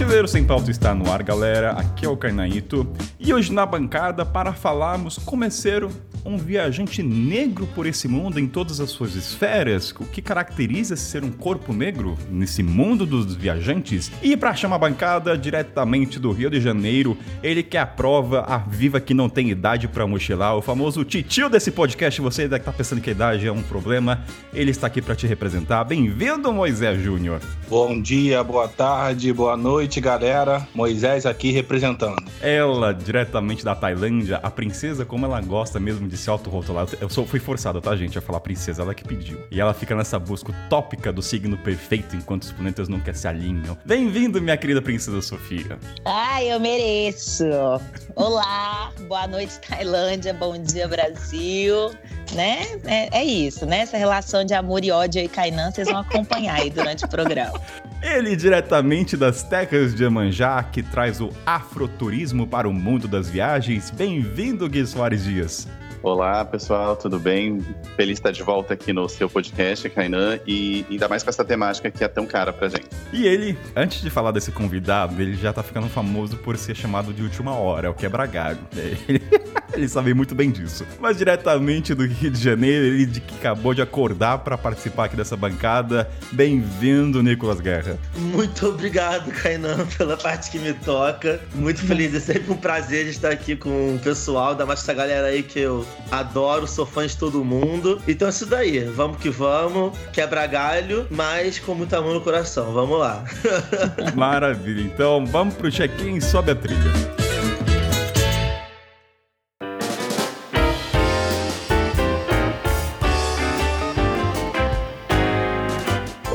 Mochileiro Sem Pauta está no ar, galera. Aqui é o Carnaíto. E hoje na bancada para falarmos como é ser um viajante negro por esse mundo em todas as suas esferas, o que caracteriza ser um corpo negro nesse mundo dos viajantes. E para chamar a bancada diretamente do Rio de Janeiro, ele que é a prova, a viva que não tem idade para mochilar, o famoso titio desse podcast. Você ainda tá pensando que a idade é um problema, ele está aqui para te representar. Bem-vindo, Moisés Júnior. Bom dia, boa tarde, boa noite, galera. Moisés aqui representando. Ela, diretamente da Tailândia, a princesa, como ela gosta mesmo de se autorrotular. Eu sou, fui forçado, tá, gente, a falar princesa, ela que pediu. E ela fica nessa busca utópica do signo perfeito enquanto os planetas nunca se alinham. Bem-vindo, minha querida princesa Sofia. Ai, eu mereço. Olá, boa noite, Tailândia, bom dia, Brasil. Né? É, é isso, né? Essa relação de amor e ódio aí, Kainan, vocês vão acompanhar aí durante o programa. Ele diretamente das terras de Amanjá, que traz o afroturismo para o mundo das viagens. Bem-vindo, Gui Soares Dias. Olá, pessoal, tudo bem? Feliz estar de volta aqui no seu podcast, Kainan, e ainda mais com essa temática que é tão cara pra gente. E ele, antes de falar desse convidado, ele já tá ficando famoso por ser chamado de última hora, o quebra galho. Ele, ele sabe muito bem disso. Mas diretamente do Rio de Janeiro, ele de que acabou de acordar para participar aqui dessa bancada. Bem-vindo, Nicolas Guerra. Muito obrigado, Kainan, pela parte que me toca. Muito feliz, é sempre um prazer de estar aqui com o pessoal, da mais essa galera aí que eu adoro, sou fã de todo mundo. Então é isso daí, vamos que vamos, quebra galho, mas com muito amor no coração. Vamos lá. Maravilha, então vamos pro check-in, sobe a trilha.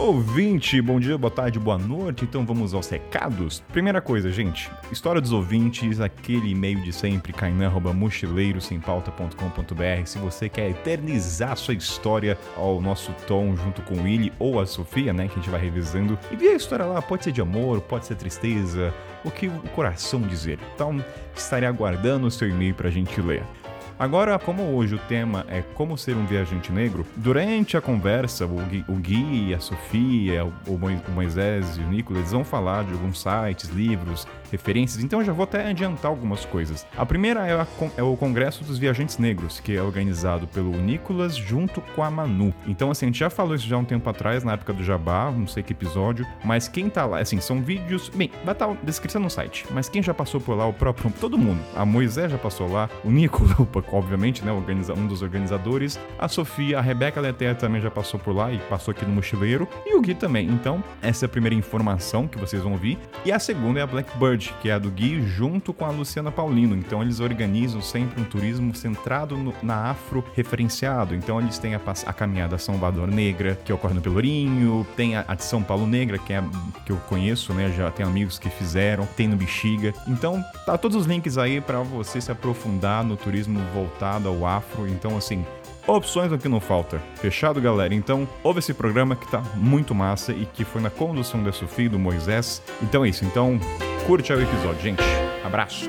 Ouvinte, bom dia, boa tarde, boa noite. Então vamos aos recados. Primeira coisa, gente, história dos ouvintes, aquele e-mail de sempre, kainan.mochileirosempauta.com.br. Se você quer eternizar sua história ao nosso tom junto com o Willy ou a Sofia, né, que a gente vai revisando, envia a história lá, pode ser de amor, pode ser tristeza, o que o coração dizer. Então, estarei aguardando o seu e-mail pra gente ler. Agora, como hoje o tema é como ser um viajante negro, durante a conversa, o Gui, o Gui a Sofia, o Moisés e o Nicolas vão falar de alguns sites, livros, referências, então eu já vou até adiantar algumas coisas. A primeira é, a, é, o Congresso dos Viajantes Negros, que é organizado pelo Nicolas junto com a Manu. Então, assim, a gente já falou isso já um tempo atrás, na época do Jabá, não sei que episódio, mas quem tá lá, assim, são vídeos. Bem, vai estar tá descrição no site, mas quem já passou por lá, o próprio. Todo mundo. A Moisés já passou lá, o Nicolas, obviamente, né, um dos organizadores. A Sofia, a Rebeca Leter também já passou por lá e passou aqui no Mochileiro. E o Gui também. Então, essa é a primeira informação que vocês vão ouvir. E a segunda é a Blackbird, que é a do Gui, junto com a Luciana Paulino. Então, eles organizam sempre um turismo centrado no, na afro referenciado. Então, eles têm a, a caminhada Salvador Negra, que ocorre no Pelourinho, tem a, a de São Paulo Negra, que é a, que eu conheço, né? Já tem amigos que fizeram, tem no Bexiga. Então, tá todos os links aí para você se aprofundar no turismo voltado ao afro. Então, assim, opções aqui não falta. Fechado, galera? Então, ouve esse programa que tá muito massa e que foi na condução da Sofia do Moisés. Então é isso. Então, curte o episódio, gente. Abraço.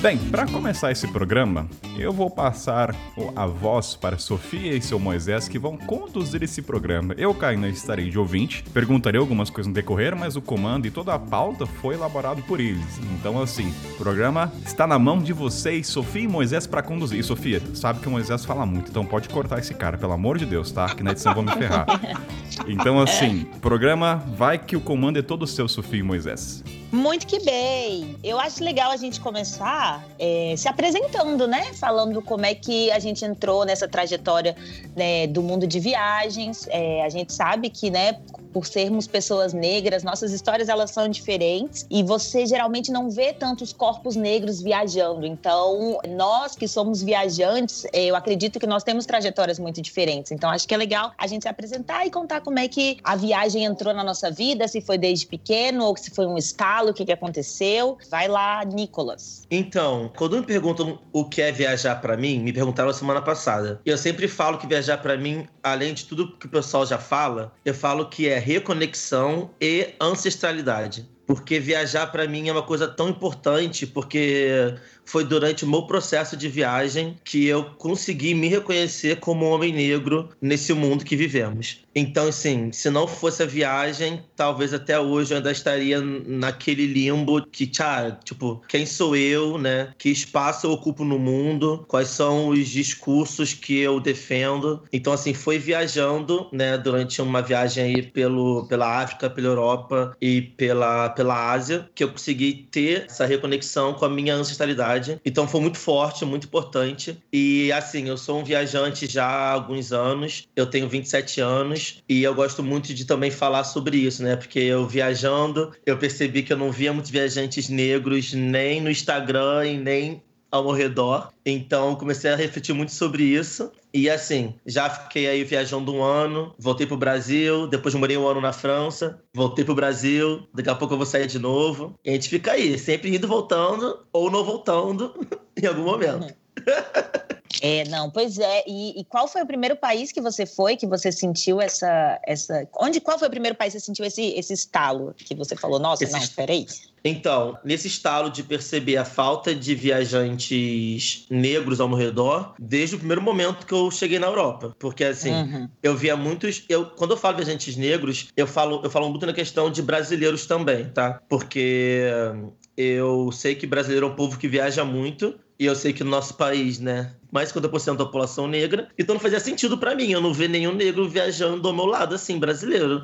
Bem, para começar esse programa, eu vou passar a voz para Sofia e seu Moisés que vão conduzir esse programa. Eu, Kainan, estarei de ouvinte, perguntarei algumas coisas no decorrer, mas o comando e toda a pauta foi elaborado por eles. Então, assim, o programa está na mão de vocês, Sofia e Moisés, para conduzir. E, Sofia, sabe que o Moisés fala muito, então pode cortar esse cara, pelo amor de Deus, tá? Que na edição vou me ferrar. Então, assim, programa vai que o comando é todo seu, Sofia e Moisés. Muito que bem. Eu acho legal a gente começar é, se apresentando, né? Falando como é que a gente entrou nessa trajetória né, do mundo de viagens. É, a gente sabe que, né, por sermos pessoas negras, nossas histórias elas são diferentes e você geralmente não vê tantos corpos negros viajando. Então, nós que somos viajantes, eu acredito que nós temos trajetórias muito diferentes. Então, acho que é legal a gente se apresentar e contar como é que a viagem entrou na nossa vida, se foi desde pequeno ou se foi um estado fala o que, que aconteceu. Vai lá, Nicolas. Então, quando me perguntam o que é viajar para mim, me perguntaram semana passada. Eu sempre falo que viajar para mim, além de tudo que o pessoal já fala, eu falo que é reconexão e ancestralidade. porque viajar para mim é uma coisa tão importante, porque foi durante o meu processo de viagem que eu consegui me reconhecer como um homem negro nesse mundo que vivemos. Então, assim, se não fosse a viagem, talvez até hoje eu ainda estaria naquele limbo que, tchá, tipo, quem sou eu, né? Que espaço eu ocupo no mundo? Quais são os discursos que eu defendo? Então, assim, foi viajando, né, durante uma viagem aí pelo, pela África, pela Europa e pela, pela Ásia, que eu consegui ter essa reconexão com a minha ancestralidade então foi muito forte, muito importante. E assim, eu sou um viajante já há alguns anos, eu tenho 27 anos e eu gosto muito de também falar sobre isso, né? Porque eu viajando, eu percebi que eu não via muitos viajantes negros nem no Instagram e nem ao meu redor. Então comecei a refletir muito sobre isso. E assim, já fiquei aí viajando um ano, voltei pro Brasil, depois morei um ano na França, voltei pro Brasil, daqui a pouco eu vou sair de novo. E a gente fica aí, sempre indo voltando ou não voltando em algum momento. É, não, pois é. E, e, qual foi o primeiro país que você foi, que você sentiu essa. essa... Onde, qual foi o primeiro país que você sentiu esse, esse estalo? Que você falou, nossa, esse... não, peraí. Então, nesse estalo de perceber a falta de viajantes negros ao meu redor, desde o primeiro momento que eu cheguei na Europa. Porque, assim, uhum. eu via muitos. Eu, quando eu falo viajantes negros, eu falo, eu falo muito na questão de brasileiros também, tá? Porque eu sei que brasileiro é um povo que viaja muito. E eu sei que no nosso país, né, mais de 50% da população negra. Então não fazia sentido para mim eu não ver nenhum negro viajando ao meu lado, assim, brasileiro.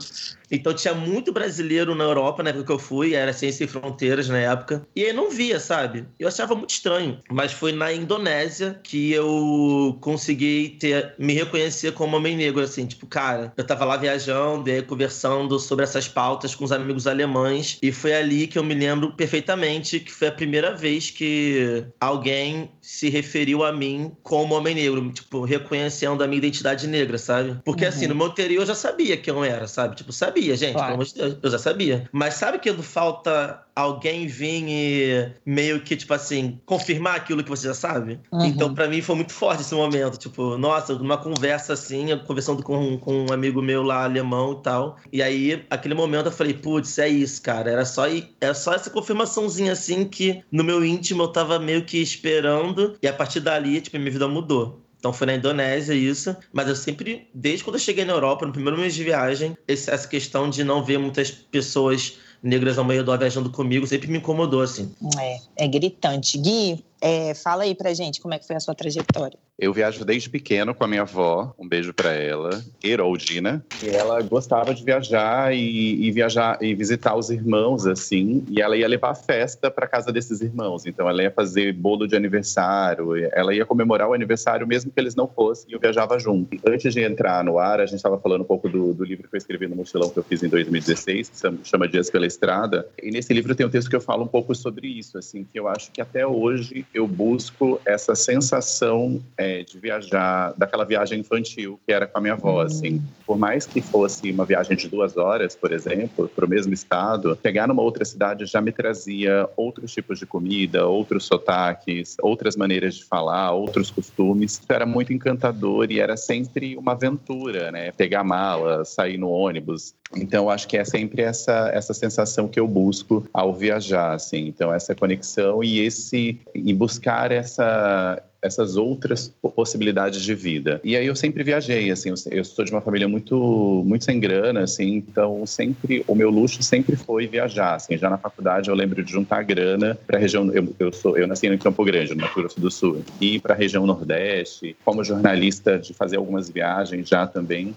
Então tinha muito brasileiro na Europa na época que eu fui, era Ciência e Fronteiras na época. E aí não via, sabe? Eu achava muito estranho. Mas foi na Indonésia que eu consegui ter, me reconhecer como homem negro, assim. Tipo, cara, eu tava lá viajando e conversando sobre essas pautas com os amigos alemães. E foi ali que eu me lembro perfeitamente que foi a primeira vez que alguém se referiu a mim como homem negro, tipo, reconhecendo a minha identidade negra, sabe? Porque assim, uhum. assim, no meu interior eu já sabia quem eu era, sabe? Tipo, sabia, gente, claro. pelo amor de Deus, eu já sabia. Mas sabe que falta alguém vir e meio que, tipo assim, confirmar aquilo que você já sabe? Uhum. Então, para mim, foi muito forte esse momento. Tipo, nossa, numa conversa assim, eu conversando com, com um amigo meu lá, alemão e tal. E aí, aquele momento, eu falei, putz, é isso, cara. Era só, era só essa confirmaçãozinha assim que no meu íntimo eu tava meio que esperando. E a partir dali, tipo, minha vida mudou. Então foi na Indonésia isso, mas eu sempre, desde quando eu cheguei na Europa, no primeiro mês de viagem, essa questão de não ver muitas pessoas negras ao meio do viajando comigo sempre me incomodou, assim. É, é gritante. Gui, é, fala aí pra gente como é que foi a sua trajetória. Eu viajo desde pequeno com a minha avó, um beijo para ela, Heroldina. E ela gostava de viajar e, e, viajar e visitar os irmãos assim, e ela ia levar festa para casa desses irmãos. Então ela ia fazer bolo de aniversário, ela ia comemorar o aniversário mesmo que eles não fossem, e eu viajava junto. Antes de entrar no ar, a gente estava falando um pouco do, do, livro que eu escrevi no mochilão que eu fiz em 2016, que chama Dias pela Estrada. E nesse livro tem um texto que eu falo um pouco sobre isso, assim, que eu acho que até hoje eu busco essa sensação é, de viajar, daquela viagem infantil que era com a minha avó, uhum. assim. Por mais que fosse uma viagem de duas horas, por exemplo, para o mesmo estado, chegar numa outra cidade já me trazia outros tipos de comida, outros sotaques, outras maneiras de falar, outros costumes. Isso era muito encantador e era sempre uma aventura, né? Pegar mala, sair no ônibus. Então, acho que é sempre essa, essa sensação que eu busco ao viajar, assim. Então, essa conexão e esse... e buscar essa essas outras possibilidades de vida. E aí eu sempre viajei, assim, eu, sou de uma família muito muito sem grana, assim, então sempre o meu luxo sempre foi viajar, assim, já na faculdade eu lembro de juntar grana para a região, eu, eu sou eu nasci em Campo Grande, no Mato Grosso do Sul, e para a região Nordeste, como jornalista de fazer algumas viagens já também.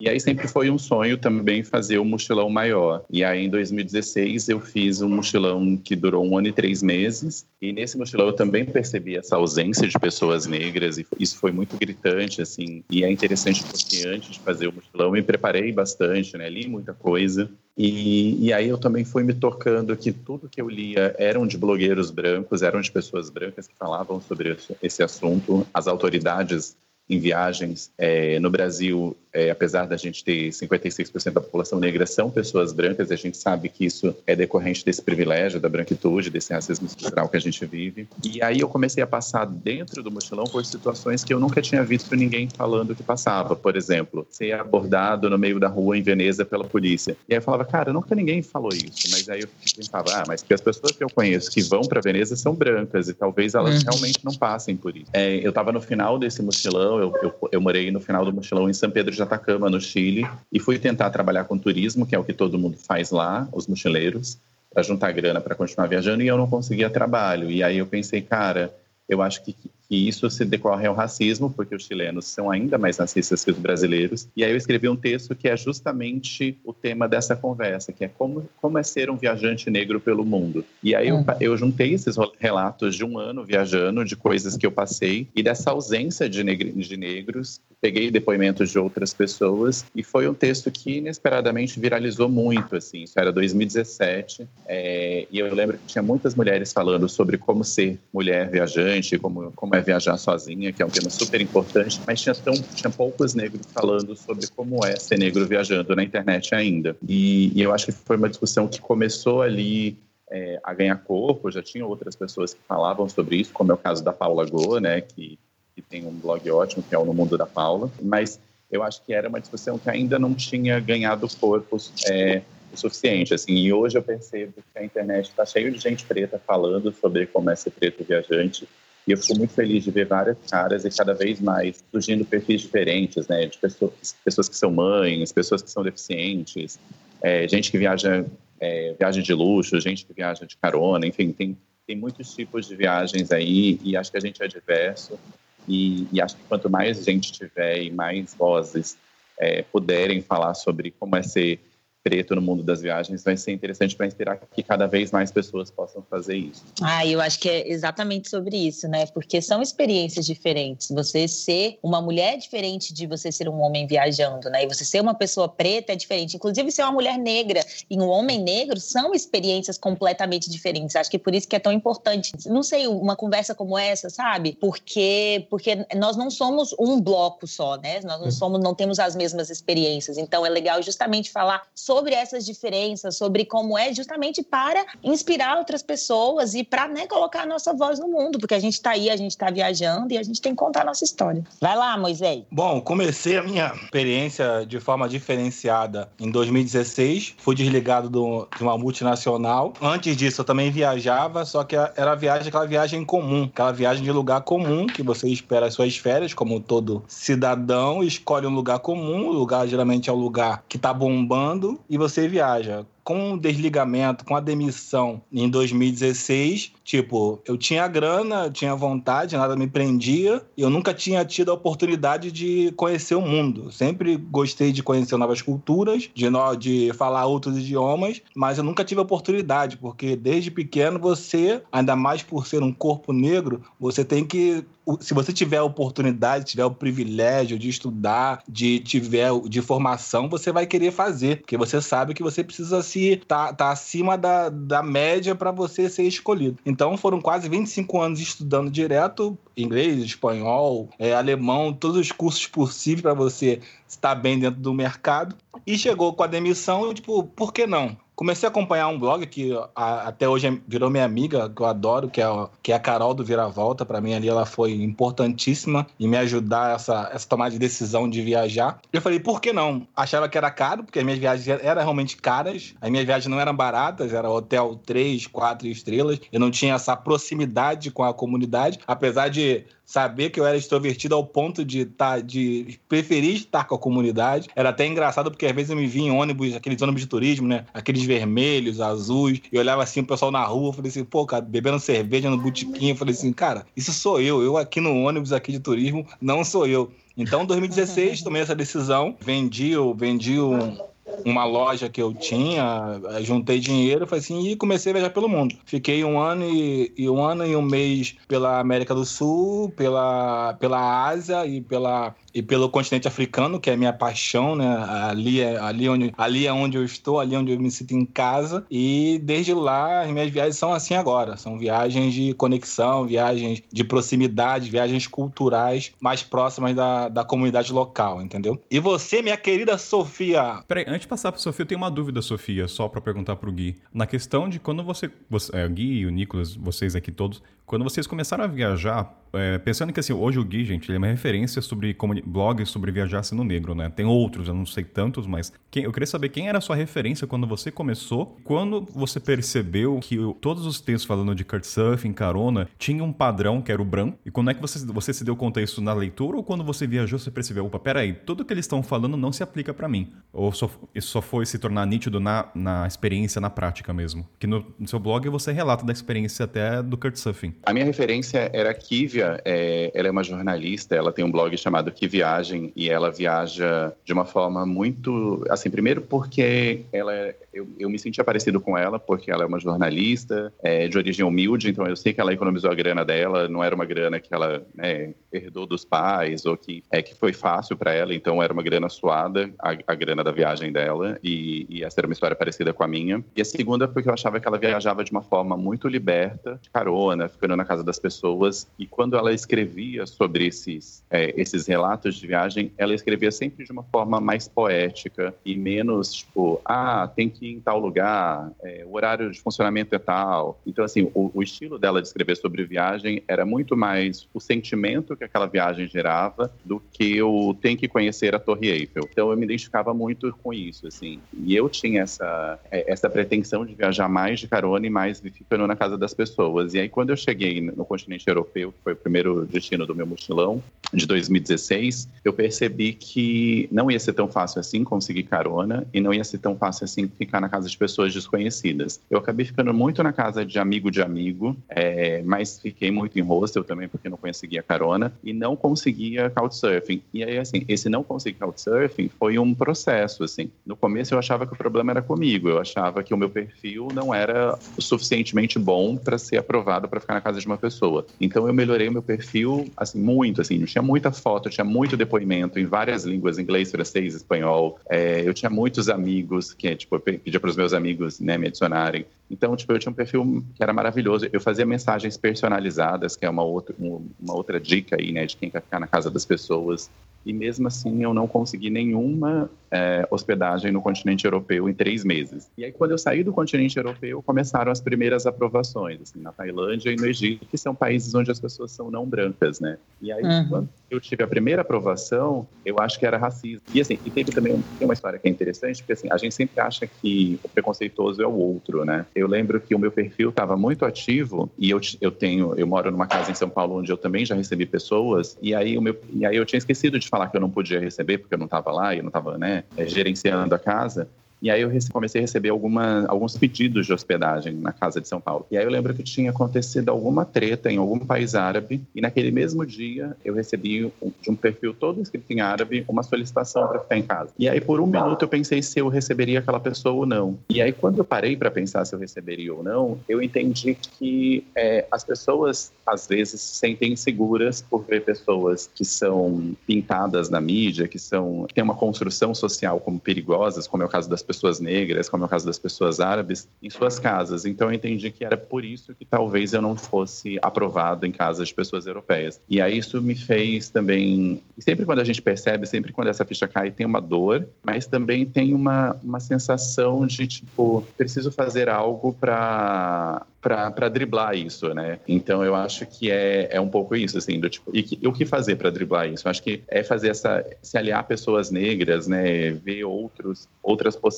E aí sempre foi um sonho também fazer um mochilão maior. E aí em 2016 eu fiz um mochilão que durou um ano e três meses. E nesse mochilão eu também percebi essa ausência de pessoas negras e isso foi muito gritante, assim. E é interessante porque antes de fazer o mochilão me preparei bastante, né? Li muita coisa. E, e, aí eu também fui me tocando que tudo que eu lia eram de blogueiros brancos, eram de pessoas brancas que falavam sobre esse assunto. As autoridades em viagens é, no Brasil é, apesar da gente ter 56% da população negra são pessoas brancas, a gente sabe que isso é decorrente desse privilégio, da branquitude, desse racismo estrutural que a gente vive. E aí eu comecei a passar dentro do mochilão por situações que eu nunca tinha visto ninguém falando que passava. Por exemplo, ser abordado no meio da rua em Veneza pela polícia. E aí eu falava, cara, nunca ninguém falou isso. Mas aí eu pensava, ah, mas que as pessoas que eu conheço que vão para Veneza são brancas e talvez elas uhum. realmente não passem por isso. É, eu estava no final desse mochilão, eu, eu, eu morei no final do mochilão em São Pedro de Atacama, no Chile, e fui tentar trabalhar com turismo, que é o que todo mundo faz lá, os mochileiros, para juntar grana para continuar viajando, e eu não conseguia trabalho. E aí eu pensei, cara, eu acho que que isso se decorre ao racismo, porque os chilenos são ainda mais racistas que os brasileiros. E aí eu escrevi um texto que é justamente o tema dessa conversa, que é como, como é ser um viajante negro pelo mundo. E aí eu, uhum. eu juntei esses relatos de um ano viajando, de coisas que eu passei, e dessa ausência de, negr de negros. Peguei depoimentos de outras pessoas, e foi um texto que inesperadamente viralizou muito, assim. Isso era 2017, é, e eu lembro que tinha muitas mulheres falando sobre como ser mulher viajante, como, como é vai viajar sozinha, que é um tema super importante, mas tinha, tão, tinha poucos negros falando sobre como é ser negro viajando na internet ainda. E, e eu acho que foi uma discussão que começou ali é, a ganhar corpo, já tinha outras pessoas que falavam sobre isso, como é o caso da Paula Go, né, que, que tem um blog ótimo, que é o No Mundo da Paula, mas eu acho que era uma discussão que ainda não tinha ganhado corpo é, o suficiente, assim, e hoje eu percebo que a internet está cheio de gente preta falando sobre como é ser preto viajante, e eu fico muito feliz de ver várias caras e cada vez mais surgindo perfis diferentes, né? De pessoas, pessoas que são mães, pessoas que são deficientes, é, gente que viaja é, de luxo, gente que viaja de carona, enfim, tem, tem muitos tipos de viagens aí e acho que a gente é diverso e, e acho que quanto mais gente tiver e mais vozes é, puderem falar sobre como é ser preto no mundo das viagens vai ser interessante para inspirar que cada vez mais pessoas possam fazer isso. Ah, eu acho que é exatamente sobre isso, né? Porque são experiências diferentes. Você ser uma mulher é diferente de você ser um homem viajando, né? E você ser uma pessoa preta é diferente. Inclusive, ser uma mulher negra e um homem negro são experiências completamente diferentes. Acho que por isso que é tão importante. Não sei, uma conversa como essa, sabe? Porque porque nós não somos um bloco só, né? Nós não somos, não temos as mesmas experiências. Então é legal justamente falar sobre essas diferenças, sobre como é, justamente para inspirar outras pessoas e para né, colocar a nossa voz no mundo, porque a gente está aí, a gente está viajando e a gente tem que contar a nossa história. Vai lá, Moisés. Bom, comecei a minha experiência de forma diferenciada em 2016. Fui desligado do, de uma multinacional. Antes disso, eu também viajava, só que era viagem, aquela viagem comum, aquela viagem de lugar comum que você espera as suas férias, como todo cidadão, escolhe um lugar comum. O lugar geralmente é o lugar que está bombando e você viaja com o desligamento, com a demissão em 2016, tipo, eu tinha grana, eu tinha vontade, nada me prendia, eu nunca tinha tido a oportunidade de conhecer o mundo. Sempre gostei de conhecer novas culturas, de, de falar outros idiomas, mas eu nunca tive a oportunidade, porque desde pequeno você, ainda mais por ser um corpo negro, você tem que se você tiver a oportunidade, tiver o privilégio de estudar, de tiver de formação, você vai querer fazer, porque você sabe que você precisa se tá, tá acima da, da média para você ser escolhido. Então foram quase 25 anos estudando direto inglês, espanhol, é, alemão, todos os cursos possíveis para você estar bem dentro do mercado. E chegou com a demissão, tipo, por que não? Comecei a acompanhar um blog que a, até hoje é, virou minha amiga, que eu adoro, que é, que é a Carol do Viravolta. Para mim ali ela foi importantíssima em me ajudar essa, essa tomada de decisão de viajar. Eu falei, por que não? Achava que era caro, porque as minhas viagens eram realmente caras. As minhas viagens não eram baratas, era hotel 3, 4 estrelas. Eu não tinha essa proximidade com a comunidade, apesar de saber que eu era extrovertido ao ponto de, tá, de preferir estar com a comunidade. Era até engraçado, porque às vezes eu me via em ônibus, aqueles ônibus de turismo, né? Aqueles vermelhos, azuis, e olhava assim o pessoal na rua, falei assim, pô, cara, bebendo cerveja no botequim, eu falei assim, cara, isso sou eu, eu aqui no ônibus aqui de turismo, não sou eu. Então, em 2016, tomei essa decisão, vendi, vendi um, uma loja que eu tinha, juntei dinheiro, falei assim, e comecei a viajar pelo mundo. Fiquei um ano e, e, um ano e um mês pela América do Sul, pela, pela Ásia e pela e pelo continente africano, que é minha paixão, né? Ali é, ali, onde, ali é onde eu estou, ali é onde eu me sinto em casa. E desde lá, as minhas viagens são assim agora. São viagens de conexão, viagens de proximidade, viagens culturais mais próximas da, da comunidade local, entendeu? E você, minha querida Sofia? Peraí, antes de passar pra Sofia, eu tenho uma dúvida, Sofia, só para perguntar pro Gui. Na questão de quando você, você é, o Gui e o Nicolas, vocês aqui todos, quando vocês começaram a viajar, é, pensando que assim, hoje o Gui, gente, ele é uma referência sobre blogs sobre viajar sendo negro, né? Tem outros, eu não sei tantos, mas quem, eu queria saber quem era a sua referência quando você começou, quando você percebeu que todos os textos falando de surfing, carona, tinham um padrão que era o branco, e quando é que você, você se deu conta disso na leitura ou quando você viajou você percebeu, opa, peraí, tudo que eles estão falando não se aplica para mim? Ou só, isso só foi se tornar nítido na, na experiência, na prática mesmo? Que no, no seu blog você relata da experiência até do surfing. A minha referência era a Kivia, é, ela é uma jornalista, ela tem um blog chamado Que Viagem e ela viaja de uma forma muito, assim, primeiro porque ela eu, eu me senti parecido com ela, porque ela é uma jornalista é, de origem humilde, então eu sei que ela economizou a grana dela, não era uma grana que ela né, herdou dos pais ou que, é, que foi fácil para ela, então era uma grana suada, a, a grana da viagem dela, e, e, essa era uma história parecida com a minha. E a segunda, porque eu achava que ela viajava de uma forma muito liberta, de carona, ficando na casa das pessoas, e quando ela escrevia sobre esses, é, esses relatos de viagem, ela escrevia sempre de uma forma mais poética e menos, tipo, ah, tem que em tal lugar, é, o horário de funcionamento é tal. Então, assim, o, o, estilo dela de escrever sobre viagem era muito mais o sentimento que aquela viagem gerava do que o tem que conhecer a Torre Eiffel. Então, eu me identificava muito com isso, assim. E eu tinha essa, é, essa pretensão de viajar mais de carona e mais ficando na casa das pessoas. E aí, quando eu cheguei no continente europeu, que foi primeiro destino do meu mochilão, de 2016, eu percebi que não ia ser tão fácil assim conseguir carona e não ia ser tão fácil assim ficar na casa de pessoas desconhecidas. Eu acabei ficando muito na casa de amigo de amigo, é, mas fiquei muito em hostel também porque não conseguia carona e não conseguia couchsurfing. E aí, assim, esse não conseguir couchsurfing foi um processo, assim. No começo eu achava que o problema era comigo, eu achava que o meu perfil não era suficientemente bom para ser aprovado para ficar na casa de uma pessoa. Então eu melhorei o meu perfil, assim, muito, assim, tinha muita foto, tinha muito depoimento em várias línguas, inglês, francês, espanhol. É, eu tinha muitos amigos que, tipo, eu pedia para os meus amigos, né, me adicionarem. Então, tipo, eu tinha um perfil que era maravilhoso. Eu fazia mensagens personalizadas, que é uma outra, uma outra dica aí, né, de quem quer ficar na casa das pessoas. E mesmo assim, eu não consegui nenhuma é, hospedagem no continente europeu em três meses. E aí, quando eu saí do continente europeu, começaram as primeiras aprovações, assim, na Tailândia e no Egito, que são países onde as pessoas são não brancas, né? E aí, uhum. quando eu tive a primeira aprovação, eu acho que era racismo. E assim, e teve também uma história que é interessante, porque assim, a gente sempre acha que o preconceituoso é o outro, né? Eu lembro que o meu perfil estava muito ativo e eu, eu tenho, eu moro numa casa em São Paulo onde eu também já recebi pessoas e aí o meu, e aí eu tinha esquecido de falar que eu não podia receber porque eu não estava lá e eu não estava, né, gerenciando a casa. E aí eu comecei a receber alguma, alguns pedidos de hospedagem na casa de São Paulo. E aí eu lembro que tinha acontecido alguma treta em algum país árabe, e naquele mesmo dia eu recebi de um perfil todo escrito em árabe uma solicitação para ficar em casa. E aí por um minuto eu pensei se eu receberia aquela pessoa ou não. E aí quando eu parei para pensar se eu receberia ou não, eu entendi que é, as pessoas às vezes se sentem inseguras por ver pessoas que são pintadas na mídia, que são que têm uma construção social como perigosas, como é o caso das pessoas negras, como é o caso das pessoas árabes, em suas casas. Então eu entendi que era por isso que talvez eu não fosse aprovado em casas de pessoas europeias. E aí isso me fez também. Sempre quando a gente percebe, sempre quando essa ficha cai, tem uma dor, mas também tem uma, uma sensação de tipo, preciso fazer algo para para driblar isso, né? Então eu acho que é, é um pouco isso, assim, do tipo, e, que, e o que fazer para driblar isso? Eu acho que é fazer essa, se aliar pessoas negras, né? Ver outros, outras possibilidades,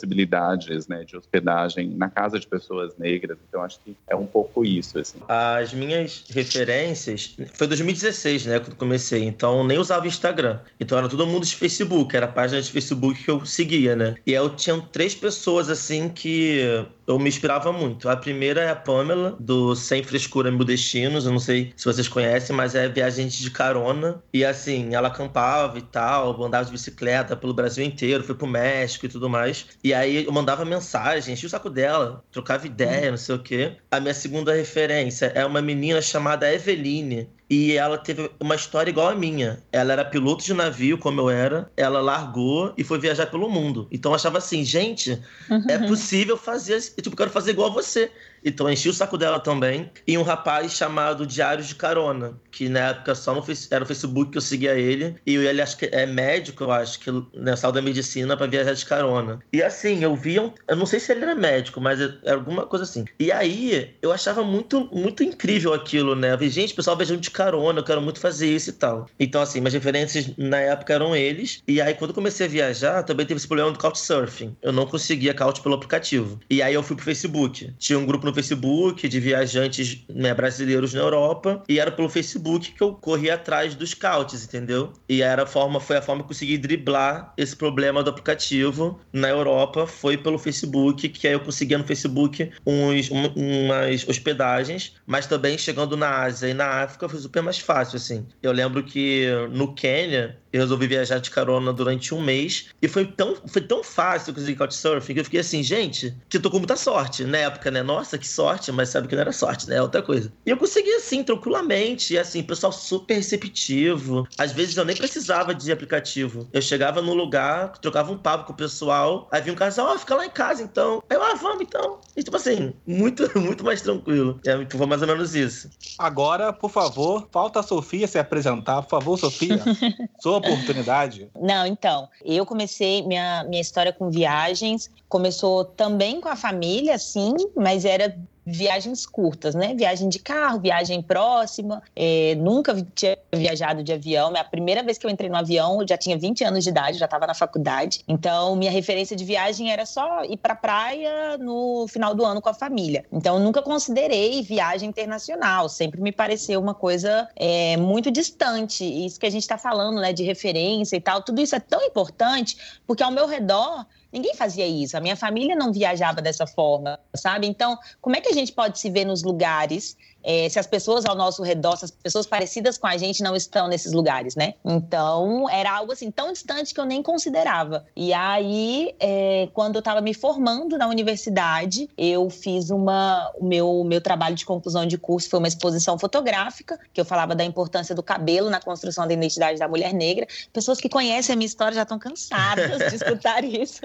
né? De hospedagem na casa de pessoas negras. Então acho que é um pouco isso, assim. As minhas referências foi 2016, né? Quando comecei. Então nem usava Instagram. Então era todo mundo de Facebook, era a página de Facebook que eu seguia, né? E eu tinha três pessoas assim que eu me inspirava muito. A primeira é a Pamela, do Sem Frescura Mil Destinos. Eu não sei se vocês conhecem, mas é viajante de carona. E assim, ela acampava e tal, andava de bicicleta pelo Brasil inteiro, foi pro México e tudo mais. E aí eu mandava mensagem, enchia o saco dela, trocava ideia, não sei o quê. A minha segunda referência é uma menina chamada Eveline, e ela teve uma história igual a minha. Ela era piloto de navio, como eu era, ela largou e foi viajar pelo mundo. Então eu achava assim, gente, uhum. é possível fazer, tipo, eu quero fazer igual a você. Então enchi o saco dela também. E um rapaz chamado Diários de Carona, que na época só no, era no Facebook que eu seguia ele. E ele acho que é médico, eu acho, que né, saiu da medicina para viajar de carona. E assim, eu via. Eu não sei se ele era médico, mas era alguma coisa assim. E aí, eu achava muito, muito incrível aquilo, né? Eu vi, gente, pessoal viajando de carona, eu quero muito fazer isso e tal. Então, assim, minhas referências na época eram eles. E aí, quando eu comecei a viajar, também teve esse problema do couchsurfing. Eu não conseguia couch pelo aplicativo. E aí eu fui pro Facebook. Tinha um grupo no Facebook de viajantes né, brasileiros na Europa e era pelo Facebook que eu corri atrás dos couches, entendeu? E era a forma, foi a forma que eu consegui driblar esse problema do aplicativo na Europa, foi pelo Facebook, que aí eu conseguia no Facebook uns, um, umas hospedagens, mas também chegando na Ásia e na África foi super mais fácil, assim. Eu lembro que no Quênia, eu resolvi viajar de carona durante um mês e foi tão, foi tão fácil conseguir couchsurfing que eu fiquei assim, gente, que eu tô com muita sorte na época, né? Nossa, que sorte, mas sabe que não era sorte, né? É outra coisa. E eu consegui assim, tranquilamente, e assim, pessoal super receptivo. Às vezes eu nem precisava de aplicativo. Eu chegava no lugar, trocava um papo com o pessoal, aí vinha um casal, ó, oh, fica lá em casa então. Aí eu, ah, vamos então. E tipo assim, muito, muito mais tranquilo. É, foi mais ou menos isso. Agora, por favor, falta a Sofia se apresentar. Por favor, Sofia. Sua oportunidade. Não, então, eu comecei minha, minha história com viagens, começou também com a família, sim, mas era viagens curtas, né? Viagem de carro, viagem próxima. É, nunca tinha viajado de avião. A primeira vez que eu entrei no avião, eu já tinha 20 anos de idade, já estava na faculdade. Então, minha referência de viagem era só ir para praia no final do ano com a família. Então, nunca considerei viagem internacional. Sempre me pareceu uma coisa é, muito distante. Isso que a gente está falando, né? De referência e tal. Tudo isso é tão importante porque ao meu redor Ninguém fazia isso. A minha família não viajava dessa forma, sabe? Então, como é que a gente pode se ver nos lugares é, se as pessoas ao nosso redor, se as pessoas parecidas com a gente não estão nesses lugares, né? Então, era algo assim tão distante que eu nem considerava. E aí, é, quando eu estava me formando na universidade, eu fiz uma. O meu, meu trabalho de conclusão de curso foi uma exposição fotográfica, que eu falava da importância do cabelo na construção da identidade da mulher negra. Pessoas que conhecem a minha história já estão cansadas de escutar isso.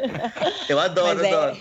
Eu adoro, Mas, adoro.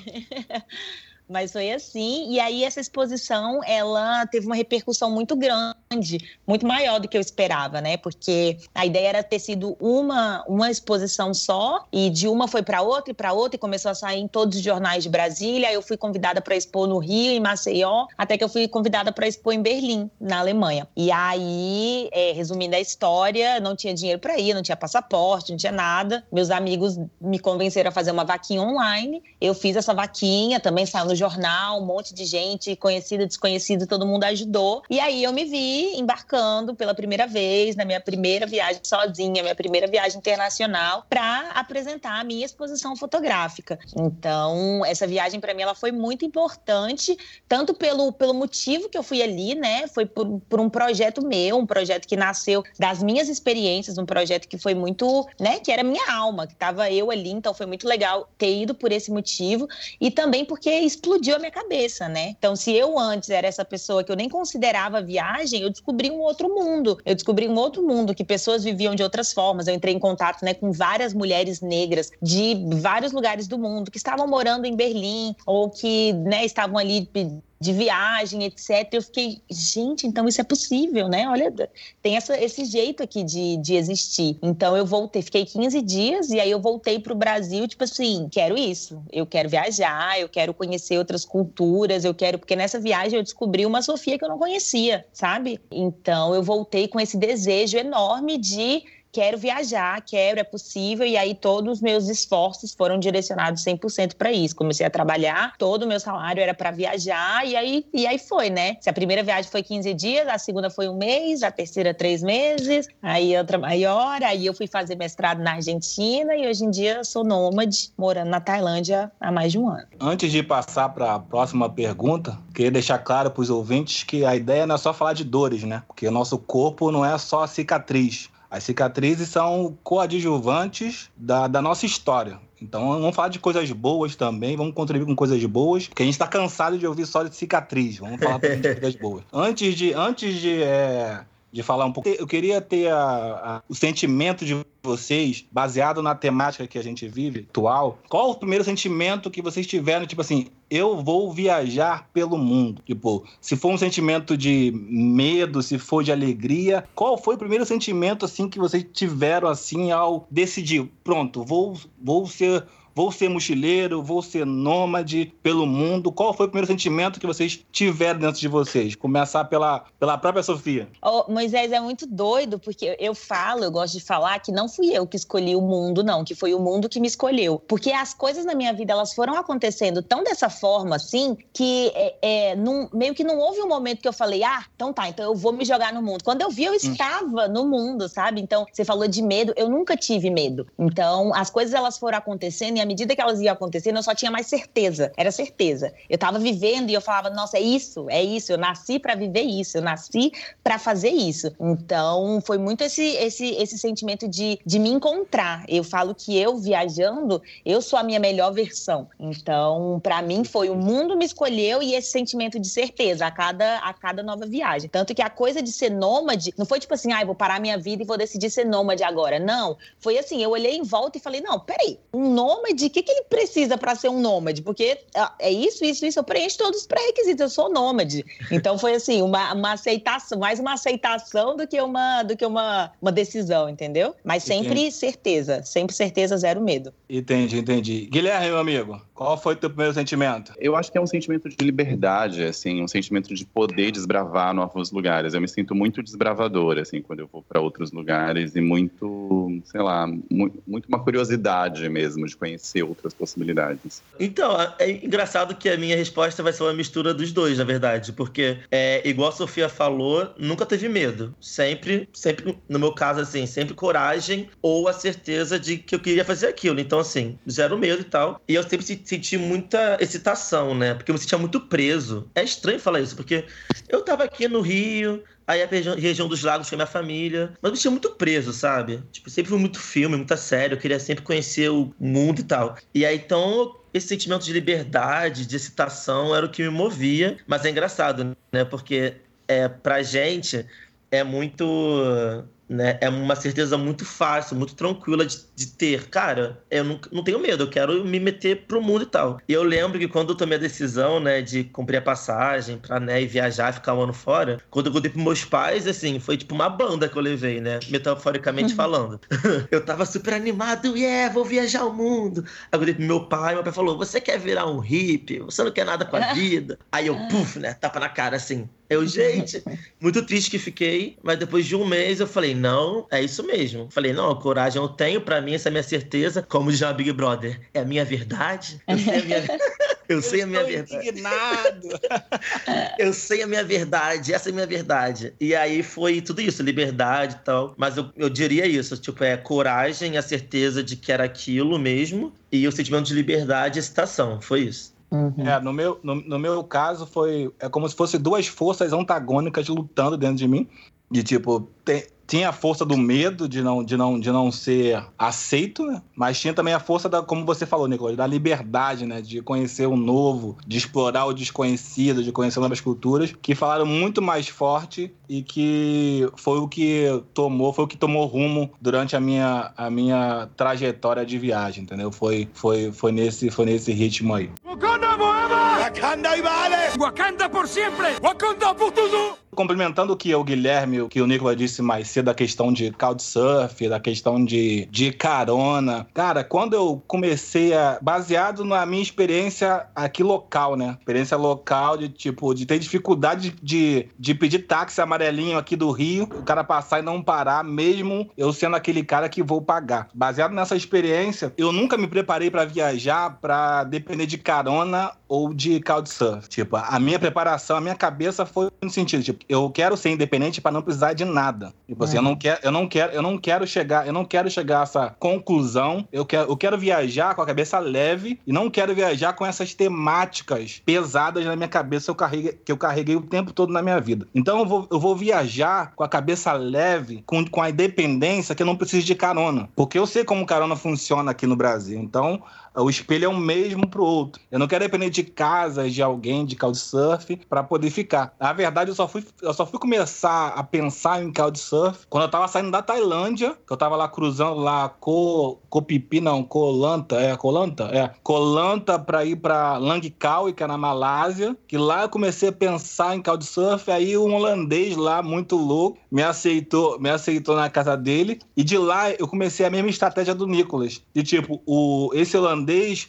É... Mas foi assim, e aí essa exposição, ela teve uma repercussão muito grande, muito maior do que eu esperava, né? Porque a ideia era ter sido uma, uma exposição só, e de uma foi para outra e para outra, e começou a sair em todos os jornais de Brasília. Eu fui convidada para expor no Rio, em Maceió, até que eu fui convidada para expor em Berlim, na Alemanha. E aí, é, resumindo a história, não tinha dinheiro para ir, não tinha passaporte, não tinha nada. Meus amigos me convenceram a fazer uma vaquinha online. Eu fiz essa vaquinha, também saiu no no jornal, um monte de gente, conhecida, desconhecida, todo mundo ajudou. E aí eu me vi embarcando pela primeira vez, na minha primeira viagem sozinha, minha primeira viagem internacional, para apresentar a minha exposição fotográfica. Então, essa viagem para mim ela foi muito importante, tanto pelo, pelo motivo que eu fui ali, né? Foi por, por um projeto meu, um projeto que nasceu das minhas experiências, um projeto que foi muito, né, que era minha alma, que tava eu ali, então foi muito legal ter ido por esse motivo e também porque explodiu a minha cabeça, né? Então, se eu antes era essa pessoa que eu nem considerava viagem, eu descobri um outro mundo. Eu descobri um outro mundo que pessoas viviam de outras formas. Eu entrei em contato, né, com várias mulheres negras de vários lugares do mundo que estavam morando em Berlim ou que, né, estavam ali de viagem, etc. Eu fiquei, gente, então isso é possível, né? Olha, tem essa, esse jeito aqui de, de existir. Então eu voltei, fiquei 15 dias e aí eu voltei para o Brasil, tipo assim, quero isso. Eu quero viajar, eu quero conhecer outras culturas, eu quero. Porque nessa viagem eu descobri uma Sofia que eu não conhecia, sabe? Então eu voltei com esse desejo enorme de quero viajar, quero, é possível, e aí todos os meus esforços foram direcionados 100% para isso. Comecei a trabalhar, todo o meu salário era para viajar, e aí, e aí foi, né? Se a primeira viagem foi 15 dias, a segunda foi um mês, a terceira três meses, aí outra maior, aí eu fui fazer mestrado na Argentina, e hoje em dia eu sou nômade, morando na Tailândia há mais de um ano. Antes de passar para a próxima pergunta, queria deixar claro para os ouvintes que a ideia não é só falar de dores, né? Porque o nosso corpo não é só cicatriz. As cicatrizes são coadjuvantes da, da nossa história. Então vamos falar de coisas boas também, vamos contribuir com coisas boas, porque a gente está cansado de ouvir só de cicatriz. Vamos falar de coisas boas. Antes de, antes de, é, de falar um pouco. Eu queria ter a, a, o sentimento de vocês, baseado na temática que a gente vive atual. Qual o primeiro sentimento que vocês tiveram, tipo assim, eu vou viajar pelo mundo? Tipo, se for um sentimento de medo, se for de alegria, qual foi o primeiro sentimento assim que vocês tiveram assim ao decidir, pronto, vou vou ser vou ser mochileiro, vou ser nômade pelo mundo. Qual foi o primeiro sentimento que vocês tiveram dentro de vocês? Começar pela, pela própria Sofia. Oh, Moisés é muito doido, porque eu falo, eu gosto de falar que não fui eu que escolhi o mundo, não, que foi o mundo que me escolheu. Porque as coisas na minha vida, elas foram acontecendo tão dessa forma, assim, que é, é num, meio que não houve um momento que eu falei, ah, então tá, então eu vou me jogar no mundo. Quando eu vi, eu hum. estava no mundo, sabe? Então, você falou de medo, eu nunca tive medo. Então, as coisas, elas foram acontecendo e à medida que elas iam acontecendo, eu só tinha mais certeza. Era certeza. Eu estava vivendo e eu falava, nossa, é isso, é isso. Eu nasci para viver isso, eu nasci para fazer isso. Então, foi muito esse, esse, esse sentimento de, de me encontrar. Eu falo que eu, viajando, eu sou a minha melhor versão. Então, para mim, foi o mundo me escolheu e esse sentimento de certeza a cada, a cada nova viagem. Tanto que a coisa de ser nômade não foi tipo assim, ah, vou parar minha vida e vou decidir ser nômade agora. Não. Foi assim, eu olhei em volta e falei, não, peraí, um nômade, o que, que ele precisa para ser um nômade? Porque é isso, isso, isso, eu preencho todos os pré-requisitos, eu sou nômade. Então foi assim, uma, uma aceitação, mais uma aceitação do que uma, do que uma, uma decisão, entendeu? Mas sempre entendi. certeza, sempre certeza, zero medo. Entendi, entendi. Guilherme, meu amigo, qual foi o teu primeiro sentimento? Eu acho que é um sentimento de liberdade, assim, um sentimento de poder desbravar novos lugares. Eu me sinto muito desbravador, assim, quando eu vou para outros lugares e muito, sei lá, muito, muito uma curiosidade mesmo de conhecer outras possibilidades. Então, é engraçado que a minha resposta vai ser uma mistura dos dois, na verdade, porque é, igual a Sofia falou, nunca teve medo. Sempre, sempre, no meu caso, assim, sempre coragem ou a certeza de que eu queria fazer aquilo. Então, assim, zero medo e tal. E eu sempre senti muita excitação, né? Porque eu me sentia muito preso. É estranho falar isso, porque eu tava aqui no Rio, Aí a região dos lagos foi minha família. Mas eu me sentia muito preso, sabe? Tipo, sempre fui muito filme, muita série. Eu queria sempre conhecer o mundo e tal. E aí, então, esse sentimento de liberdade, de excitação, era o que me movia. Mas é engraçado, né? Porque é, pra gente é muito né? É uma certeza muito fácil, muito tranquila de, de ter. Cara, eu não, não tenho medo, eu quero me meter pro mundo e tal. E eu lembro que quando eu tomei a decisão, né, de cumprir a passagem pra, né, ir viajar, ficar um ano fora, quando eu contei pros meus pais, assim, foi tipo uma banda que eu levei, né, metaforicamente uhum. falando. eu tava super animado, yeah, vou viajar o mundo. Aí eu contei pro meu pai, meu pai falou, você quer virar um hippie? Você não quer nada com a vida? Aí eu, puf, né, tapa na cara, assim, eu, gente, muito triste que fiquei, mas depois de um mês eu falei, não, é isso mesmo. Falei, não, a coragem eu tenho, para mim essa é a minha certeza, como diz a Big Brother, é a minha verdade. Eu sei a minha, eu sei a minha verdade. Indignado. eu sei a minha verdade, essa é a minha verdade. E aí foi tudo isso, liberdade e tal. Mas eu, eu diria isso, tipo, é coragem, a certeza de que era aquilo mesmo, e o sentimento de liberdade e excitação. Foi isso. Uhum. É, no meu, no, no, meu caso, foi. É como se fosse duas forças antagônicas lutando dentro de mim. De tipo, tinha a força do medo de não, de não, de não ser aceito, né? Mas tinha também a força da, como você falou, Nicolas, da liberdade, né? De conhecer o novo, de explorar o desconhecido, de conhecer novas culturas, que falaram muito mais forte e que foi o que tomou, foi o que tomou rumo durante a minha, a minha trajetória de viagem, entendeu? Foi, foi, foi, nesse, foi nesse ritmo aí. Wakanda, Wakanda e vale! Wakanda por sempre! Wakanda por tudo! Complementando o que o Guilherme, o que o Nicolas disse mais cedo, da questão de couchsurf, da questão de, de carona. Cara, quando eu comecei a. baseado na minha experiência aqui local, né? Experiência local de, tipo, de ter dificuldade de, de pedir táxi amarelinho aqui do Rio, o cara passar e não parar, mesmo eu sendo aquele cara que vou pagar. Baseado nessa experiência, eu nunca me preparei para viajar para depender de carona ou de couchsurf. Tipo, a minha preparação, a minha cabeça foi no sentido, tipo, eu quero ser independente para não precisar de nada. Tipo assim, eu não quero, eu não quero, eu não quero chegar, eu não quero chegar a essa conclusão. Eu quero, eu quero viajar com a cabeça leve e não quero viajar com essas temáticas pesadas na minha cabeça que eu carreguei, que eu carreguei o tempo todo na minha vida. Então eu vou, eu vou viajar com a cabeça leve, com, com a independência que eu não preciso de carona. Porque eu sei como carona funciona aqui no Brasil. Então, o espelho é o mesmo pro outro. Eu não quero depender de casas, de alguém, de couchsurf, para poder ficar. Na verdade, eu só, fui, eu só fui começar a pensar em couchsurf quando eu tava saindo da Tailândia, que eu tava lá cruzando lá Co, Copipi, não, Colanta, é Colanta? É, Colanta pra ir pra Langkawi, que é na Malásia, que lá eu comecei a pensar em couchsurf, aí um holandês lá, muito louco, me aceitou, me aceitou na casa dele, e de lá eu comecei a mesma estratégia do Nicolas, de tipo, o, esse holandês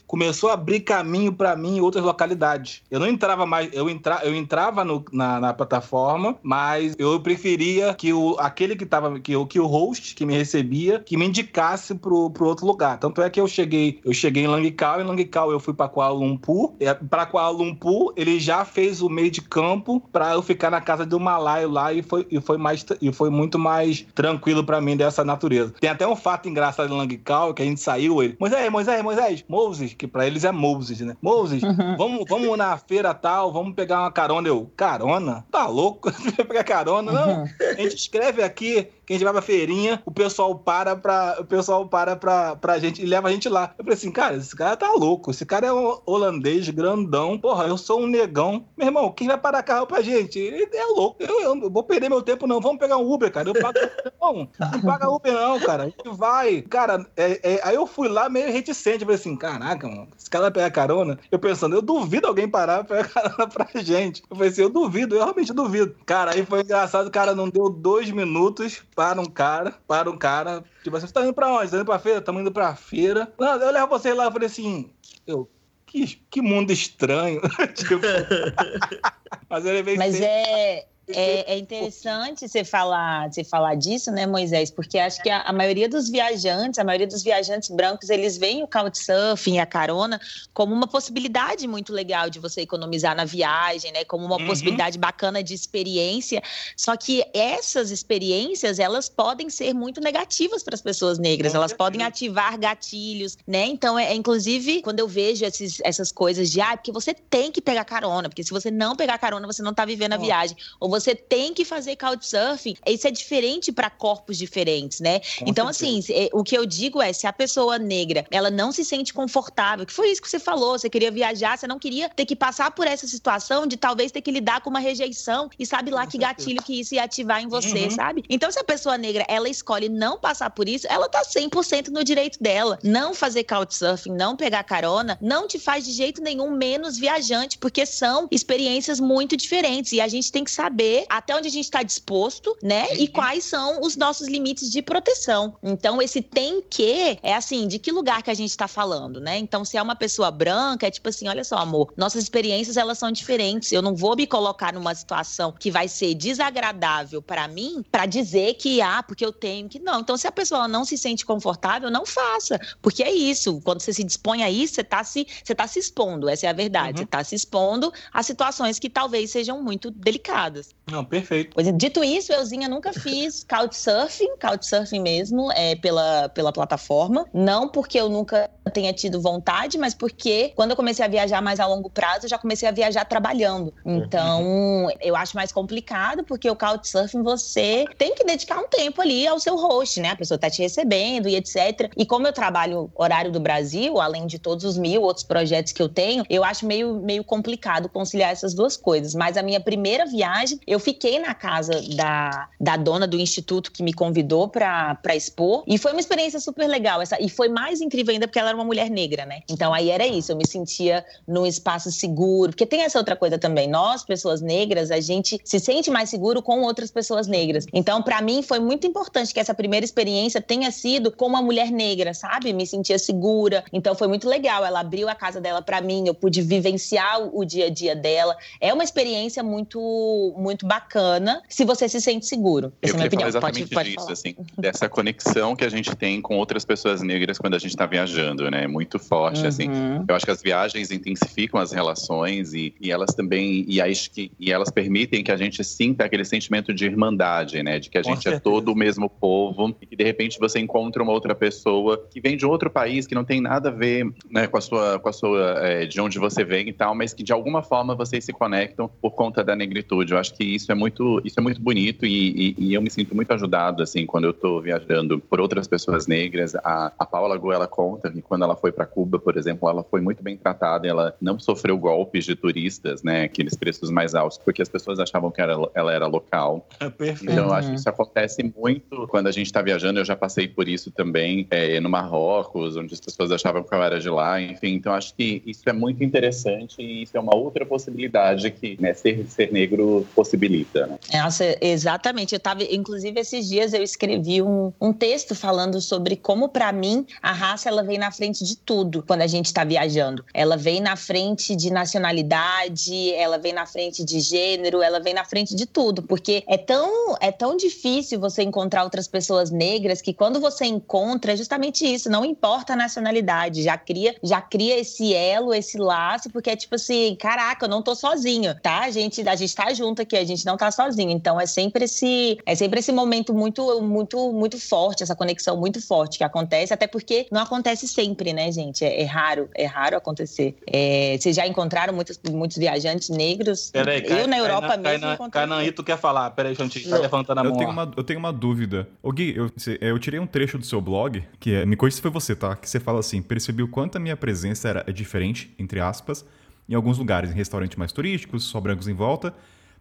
começou a abrir caminho para mim em outras localidades. Eu não entrava mais, eu, entra, eu entrava no, na, na, plataforma, mas eu preferia que o, aquele que tava, que, que o host que me recebia, que me indicasse pro, pro outro lugar. Tanto é que eu cheguei, eu cheguei em Langkawi, em Langkawi eu fui para Kuala Lumpur, para Kuala Lumpur ele já fez o meio de campo para eu ficar na casa do Malaio lá e foi, e foi mais e foi muito mais tranquilo para mim dessa natureza. Tem até um fato engraçado em Langkawi que a gente saiu ele, Moisés, Moisés, Moisés, Moses, que para eles é Moses, né? Moses, uhum. vamos, vamos na feira tal, vamos pegar uma carona. Eu, carona? Tá louco? pegar carona? Não. Uhum. A gente escreve aqui que a gente vai pra feirinha, o pessoal para pra, o pessoal para pra, pra gente e leva a gente lá. Eu falei assim, cara, esse cara tá louco. Esse cara é um holandês grandão. Porra, eu sou um negão. Meu irmão, quem vai parar carro pra gente? Ele é louco. Eu, eu, eu vou perder meu tempo, não. Vamos pegar um Uber, cara. Eu pago não. Não paga Uber, não, cara. A gente vai. Cara, é, é, aí eu fui lá meio reticente. Eu falei assim, caraca, mano, esse cara vai pegar carona. Eu pensando, eu duvido alguém parar pra pegar carona pra gente. Eu falei assim, eu duvido, eu realmente duvido. Cara, aí foi engraçado, o cara não deu dois minutos para um cara, para um cara, tipo assim, você tá indo pra onde? Tá indo pra feira? Tamo indo pra feira. Não, eu levo você lá, eu falei assim, eu, que, que mundo estranho. tipo, mas ele veio Mas é é, é, interessante você falar, você falar disso, né, Moisés? Porque acho que a, a, maioria dos viajantes, a maioria dos viajantes brancos, eles veem o couchsurfing, a carona, como uma possibilidade muito legal de você economizar na viagem, né? Como uma uhum. possibilidade bacana de experiência. Só que essas experiências, elas podem ser muito negativas para as pessoas negras. elas podem ativar gatilhos, né? Então, é, é, inclusive, quando eu vejo esses, essas coisas de, ah, porque você tem que pegar carona, porque se você não pegar carona, você não está vivendo a viagem. Ou você tem que fazer couchsurfing. Isso é diferente para corpos diferentes, né? Com então, certeza. assim, é, o que eu digo é, se a pessoa negra, ela não se sente confortável, que foi isso que você falou, você queria viajar, você não queria ter que passar por essa situação de talvez ter que lidar com uma rejeição e sabe lá com que certeza. gatilho que isso ia ativar em você, uhum. sabe? Então, se a pessoa negra, ela escolhe não passar por isso, ela tá 100% no direito dela. Não fazer couchsurfing, não pegar carona, não te faz de jeito nenhum menos viajante, porque são experiências muito diferentes e a gente tem que saber saber até onde a gente está disposto, né? E uhum. quais são os nossos limites de proteção. Então, esse tem que é assim, de que lugar que a gente está falando, né? Então, se é uma pessoa branca, é tipo assim, olha só, amor, nossas experiências elas são diferentes. Eu não vou me colocar numa situação que vai ser desagradável para mim para dizer que ah, porque eu tenho que não. Então, se a pessoa não se sente confortável, não faça, porque é isso. Quando você se dispõe a isso, você está se você tá se expondo. Essa é a verdade. Uhum. Você está se expondo a situações que talvez sejam muito delicadas. Não, perfeito. Pois, dito isso, euzinha nunca fiz couchsurfing, couchsurfing mesmo, é, pela, pela plataforma. Não porque eu nunca tenha tido vontade, mas porque quando eu comecei a viajar mais a longo prazo, eu já comecei a viajar trabalhando. Então, eu acho mais complicado, porque o couchsurfing você tem que dedicar um tempo ali ao seu host, né? A pessoa tá te recebendo e etc. E como eu trabalho horário do Brasil, além de todos os mil outros projetos que eu tenho, eu acho meio, meio complicado conciliar essas duas coisas. Mas a minha primeira viagem, eu fiquei na casa da, da dona do instituto que me convidou para expor. E foi uma experiência super legal. Essa, e foi mais incrível ainda porque ela era uma mulher negra, né? Então aí era isso. Eu me sentia num espaço seguro. Porque tem essa outra coisa também. Nós, pessoas negras, a gente se sente mais seguro com outras pessoas negras. Então, para mim, foi muito importante que essa primeira experiência tenha sido com uma mulher negra, sabe? Me sentia segura. Então, foi muito legal. Ela abriu a casa dela para mim. Eu pude vivenciar o dia a dia dela. É uma experiência muito, muito muito bacana se você se sente seguro. Essa Eu é a minha opinião. Exatamente pode, pode disso, assim, dessa conexão que a gente tem com outras pessoas negras quando a gente está viajando, né? Muito forte, assim. uhum. assim. Eu acho que as viagens intensificam as relações e, e elas também e acho que e elas permitem que a gente sinta aquele sentimento de irmandade, né? De que a com gente certeza. é todo o mesmo povo e que de repente você encontra uma outra pessoa que vem de outro país que não tem nada a ver, né, com a sua com a sua é, de onde você vem e tal, mas que de alguma forma vocês se conectam por conta da negritude. Eu acho que isso é muito, isso é muito bonito e, e, e eu me sinto muito ajudado, assim, quando eu estou viajando por outras pessoas negras. A, a Paula Gu, ela conta que quando ela foi para Cuba, por exemplo, ela foi muito bem tratada, ela não sofreu golpes de turistas, né, aqueles preços mais altos, porque as pessoas achavam que ela, ela era local. É perfeito. Então, eu acho que isso acontece muito quando a gente está viajando. Eu já passei por isso também é, no Marrocos, onde as pessoas achavam que eu era de lá, enfim. Então, acho que isso é muito interessante e isso é uma outra possibilidade que né, ser, ser negro possibilita. Né? Nossa, exatamente. Eu tava, inclusive, esses dias eu escrevi um, um texto falando sobre como, para mim, a raça ela vem na frente de tudo quando a gente está viajando. Ela vem na frente de nacionalidade, ela vem na frente de gênero, ela vem na frente de tudo, porque é tão, é tão difícil você encontrar outras pessoas negras que quando você encontra é justamente isso, não importa a nacionalidade, já cria, já cria esse elo, esse laço, porque é tipo assim, caraca, eu não tô sozinho, tá? A gente, a gente tá junto aqui, a gente não tá sozinho. Então é sempre esse, é sempre esse momento muito, muito, muito forte, essa conexão muito forte que acontece, até porque não acontece sempre, né, gente? É, é raro, é raro acontecer. É, vocês já encontraram muitos, muitos viajantes negros? Peraí, eu cai, na Europa cai, mesmo cai, encontrei. Canaí, tu quer falar? Peraí, Jantinho, tá levantando a mão. Eu tenho, uma, eu tenho uma dúvida. Ô Gui, eu, cê- eu tirei um trecho do seu blog, que é, me corrija se foi você, tá? Que você fala assim, percebi o quanto a minha presença era diferente, entre aspas, em alguns lugares, em restaurantes mais turísticos, só brancos em volta.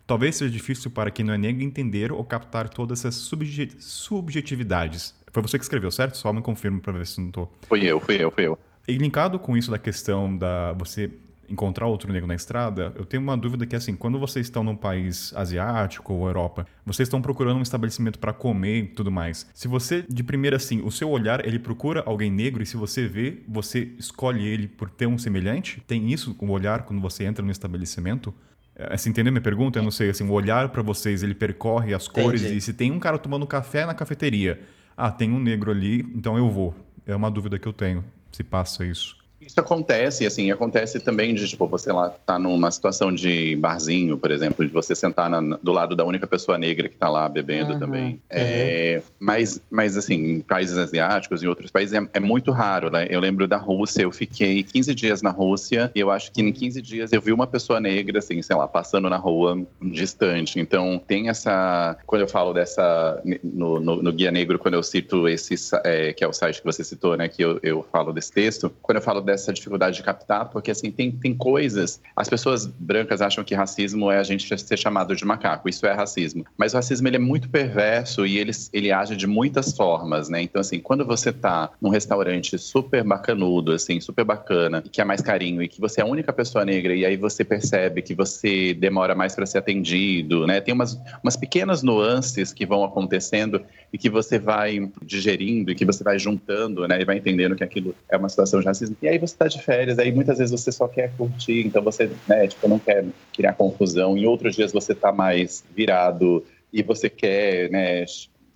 Talvez seja difícil para quem não é negro entender ou captar todas essas subje- subjetividades. Foi você que escreveu, certo? Só me confirma pra ver se não tô... Fui eu, fui eu, fui eu. E linkado com isso da questão da você encontrar outro negro na estrada, eu tenho uma dúvida que assim, quando vocês estão num país asiático ou Europa, vocês estão procurando um estabelecimento para comer e tudo mais. Se você de primeira assim, o seu olhar, ele procura alguém negro e se você vê, você escolhe ele por ter um semelhante? Tem isso com o olhar quando você entra no estabelecimento? Assim, entendeu minha pergunta? Eu não sei, assim, o olhar para vocês, ele percorre as cores Entendi. e se tem um cara tomando café na cafeteria, ah, tem um negro ali, então eu vou. É uma dúvida que eu tenho, se passa isso. Isso acontece, assim, acontece também de, tipo, você lá tá numa situação de barzinho, por exemplo, de você sentar na- do lado da única pessoa negra que tá lá bebendo Uhum. também. É, mas, mas, assim, em países asiáticos e outros países é, é muito raro, né? Eu lembro da Rússia, eu fiquei 15 dias na Rússia e eu acho que em 15 dias eu vi uma pessoa negra, assim, sei lá, passando na rua distante. Então, tem essa... Quando eu falo dessa... No, no- no Guia Negro, quando eu cito esse... é, que é o site que você citou, né? Que eu, eu falo desse texto. Quando eu falo dessa dificuldade de captar, porque, assim, tem, tem coisas... As pessoas brancas acham que racismo é a gente ser chamado de macaco. Isso é racismo. Mas o racismo, ele é muito perverso e ele, ele age de muitas formas, né? Então, assim, quando você tá num restaurante super bacanudo, assim, super bacana, que é mais carinho, e que você é a única pessoa negra, e aí você percebe que você demora mais para ser atendido, né? Tem umas, umas pequenas nuances que vão acontecendo e que você vai digerindo e que você vai juntando, né? E vai entendendo que aquilo é uma situação de racismo. E aí você tá de férias, aí muitas vezes você só quer curtir, então você, né, tipo, não quer criar confusão. Em outros dias você tá mais virado e você quer, né,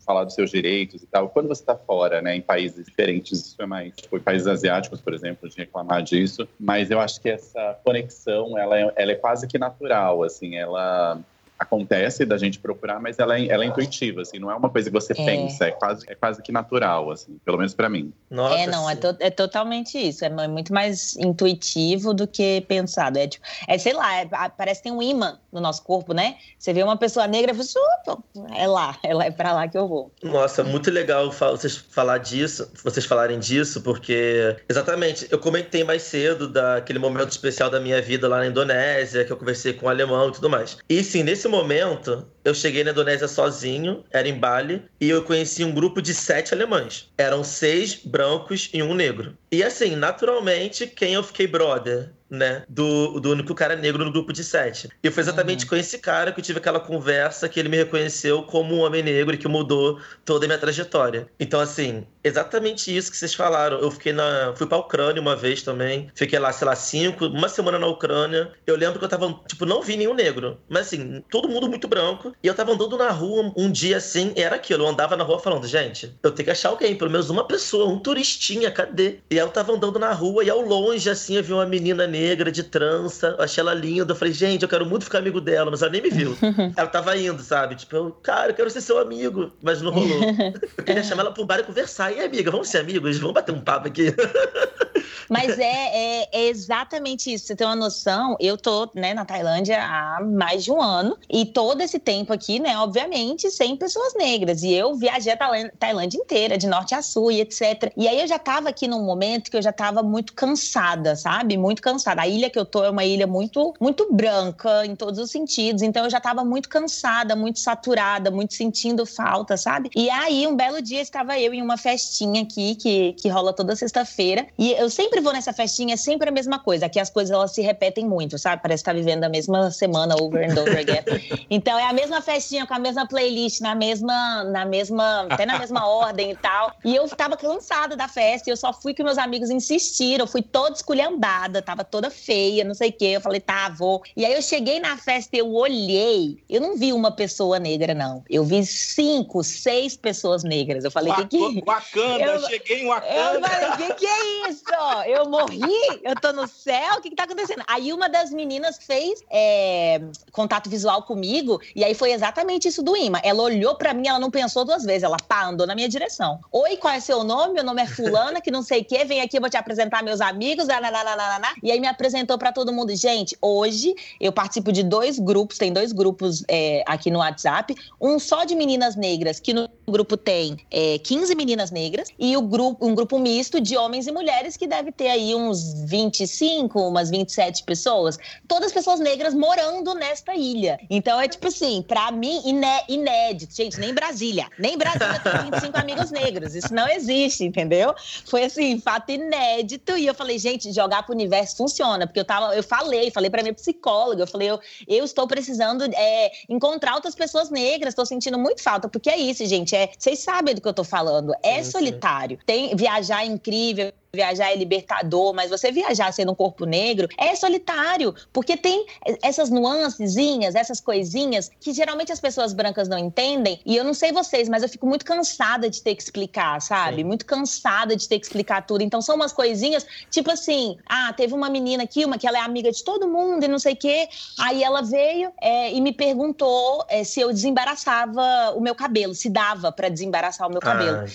falar dos seus direitos e tal. Quando você está fora, né, em países diferentes, isso é mais, tipo, em países asiáticos, por exemplo, de reclamar disso. Mas eu acho que essa conexão, ela é, ela é quase que natural, assim, ela acontece da gente procurar, mas ela é, ela é intuitiva, assim, não é uma coisa que você É. pensa, é quase, é quase que natural, assim, pelo menos para mim. Nossa, É, não, é, to- é totalmente isso. É mu- muito mais intuitivo do que pensado. É, tipo, é sei lá, é- parece que tem um imã no nosso corpo, né? Você vê uma pessoa negra e fala assim, "Opa, é lá, é lá, é pra lá que eu vou. Nossa, muito legal vocês falar disso, vocês falarem disso, porque exatamente, eu comentei mais cedo daquele momento especial da minha vida lá na Indonésia, que eu conversei com o alemão e tudo mais. E sim, nesse momento, eu cheguei na Indonésia sozinho, era em Bali, e eu conheci um grupo de sete alemães. Eram seis brancos e um negro. E assim, naturalmente, quem eu fiquei brother? Né? Do, do único cara negro no grupo de sete. E foi exatamente com esse cara que eu tive aquela conversa que ele me reconheceu como um homem negro e que mudou toda a minha trajetória. Então, assim, exatamente isso que vocês falaram. Eu fiquei na. Fui pra Ucrânia uma vez também. Fiquei lá, sei lá, cinco, uma semana na Ucrânia. Eu lembro que eu tava, tipo, não vi nenhum negro. Mas assim, todo mundo muito branco. E eu tava andando na rua um dia assim, e era aquilo. Eu andava na rua falando, gente, eu tenho que achar alguém, pelo menos uma pessoa, um turistinha, cadê? E aí eu tava andando na rua e ao longe, assim, eu vi uma menina negra de trança. Eu achei ela linda. Eu falei, gente, eu quero muito ficar amigo dela, mas ela nem me viu. ela tava indo, sabe? Tipo, eu, cara, eu quero ser seu amigo. Mas não rolou. Eu queria chamar ela um bar e conversar. E aí, amiga, vamos ser amigos? Vamos bater um papo aqui. Mas é, é, é, exatamente isso. Você tem uma noção, eu tô né, na Tailândia há mais de um ano, e todo esse tempo aqui, né, obviamente, sem pessoas negras. E eu viajei a Tailândia inteira, de norte a sul e etc. E aí eu já tava aqui num momento que eu já tava muito cansada, sabe? Muito cansada. A ilha que eu tô é uma ilha muito, muito branca em todos os sentidos. Então eu já tava muito cansada, muito saturada, muito sentindo falta, sabe? E aí, um belo dia, estava eu em uma festinha aqui, que, que rola toda sexta-feira. E eu sempre vou nessa festinha, é sempre a mesma coisa. Aqui as coisas elas se repetem muito, sabe? Parece estar tá vivendo a mesma semana over and over again. Então é a mesma festinha com a mesma playlist, na mesma, na mesma, até na mesma ordem e tal. E eu tava cansada da festa, e eu só fui que meus amigos insistiram, eu fui toda esculhambada, tava toda feia, não sei o quê. Eu falei, tá, vou. E aí eu cheguei na festa e eu olhei, eu não vi uma pessoa negra, não. Eu vi cinco, seis pessoas negras. Eu falei, o que que... Wakanda, eu, cheguei em Wakanda. Eu falei, o que que é isso? Eu morri? Eu tô no céu? O que que tá acontecendo? Aí uma das meninas fez é, contato visual comigo, e aí foi exatamente isso do imã. Ela olhou para mim, ela não pensou duas vezes, ela pá, andou na minha direção. Oi, qual é seu nome? Meu nome é fulana, que não sei o quê, vem aqui, eu vou te apresentar meus amigos, nananana. e aí me apresentou para todo mundo. Gente, hoje eu participo de dois grupos, tem dois grupos é, aqui no WhatsApp, um só de meninas negras, que no grupo tem é, 15 meninas negras, e o grupo, um grupo misto de homens e mulheres, que deve ter aí uns 25, umas 27 pessoas. Todas pessoas negras morando nesta ilha. Então é tipo assim, para mim, iné inédito. Gente, nem Brasília. Nem Brasília tem 25 amigos negros. Isso não existe, entendeu? Foi assim, fato inédito. E eu falei, gente, jogar pro universo funciona. Porque eu tava, eu falei, falei pra minha psicóloga, eu falei, eu, eu estou precisando é, encontrar outras pessoas negras, estou sentindo muito falta. Porque é isso, gente. É, vocês sabem do que eu tô falando. É solitário. Tem viajar é incrível viajar é libertador, mas você viajar sendo um corpo negro é solitário, porque tem essas nuancezinhas, essas coisinhas que geralmente as pessoas brancas não entendem. E eu não sei vocês, mas eu fico muito cansada de ter que explicar, sabe? Sim. Muito cansada de ter que explicar tudo. Então são umas coisinhas, tipo assim, ah, teve uma menina aqui, uma que ela é amiga de todo mundo e não sei o quê. Aí ela veio é, e me perguntou é, se eu desembaraçava o meu cabelo, se dava para desembaraçar o meu cabelo. Ah,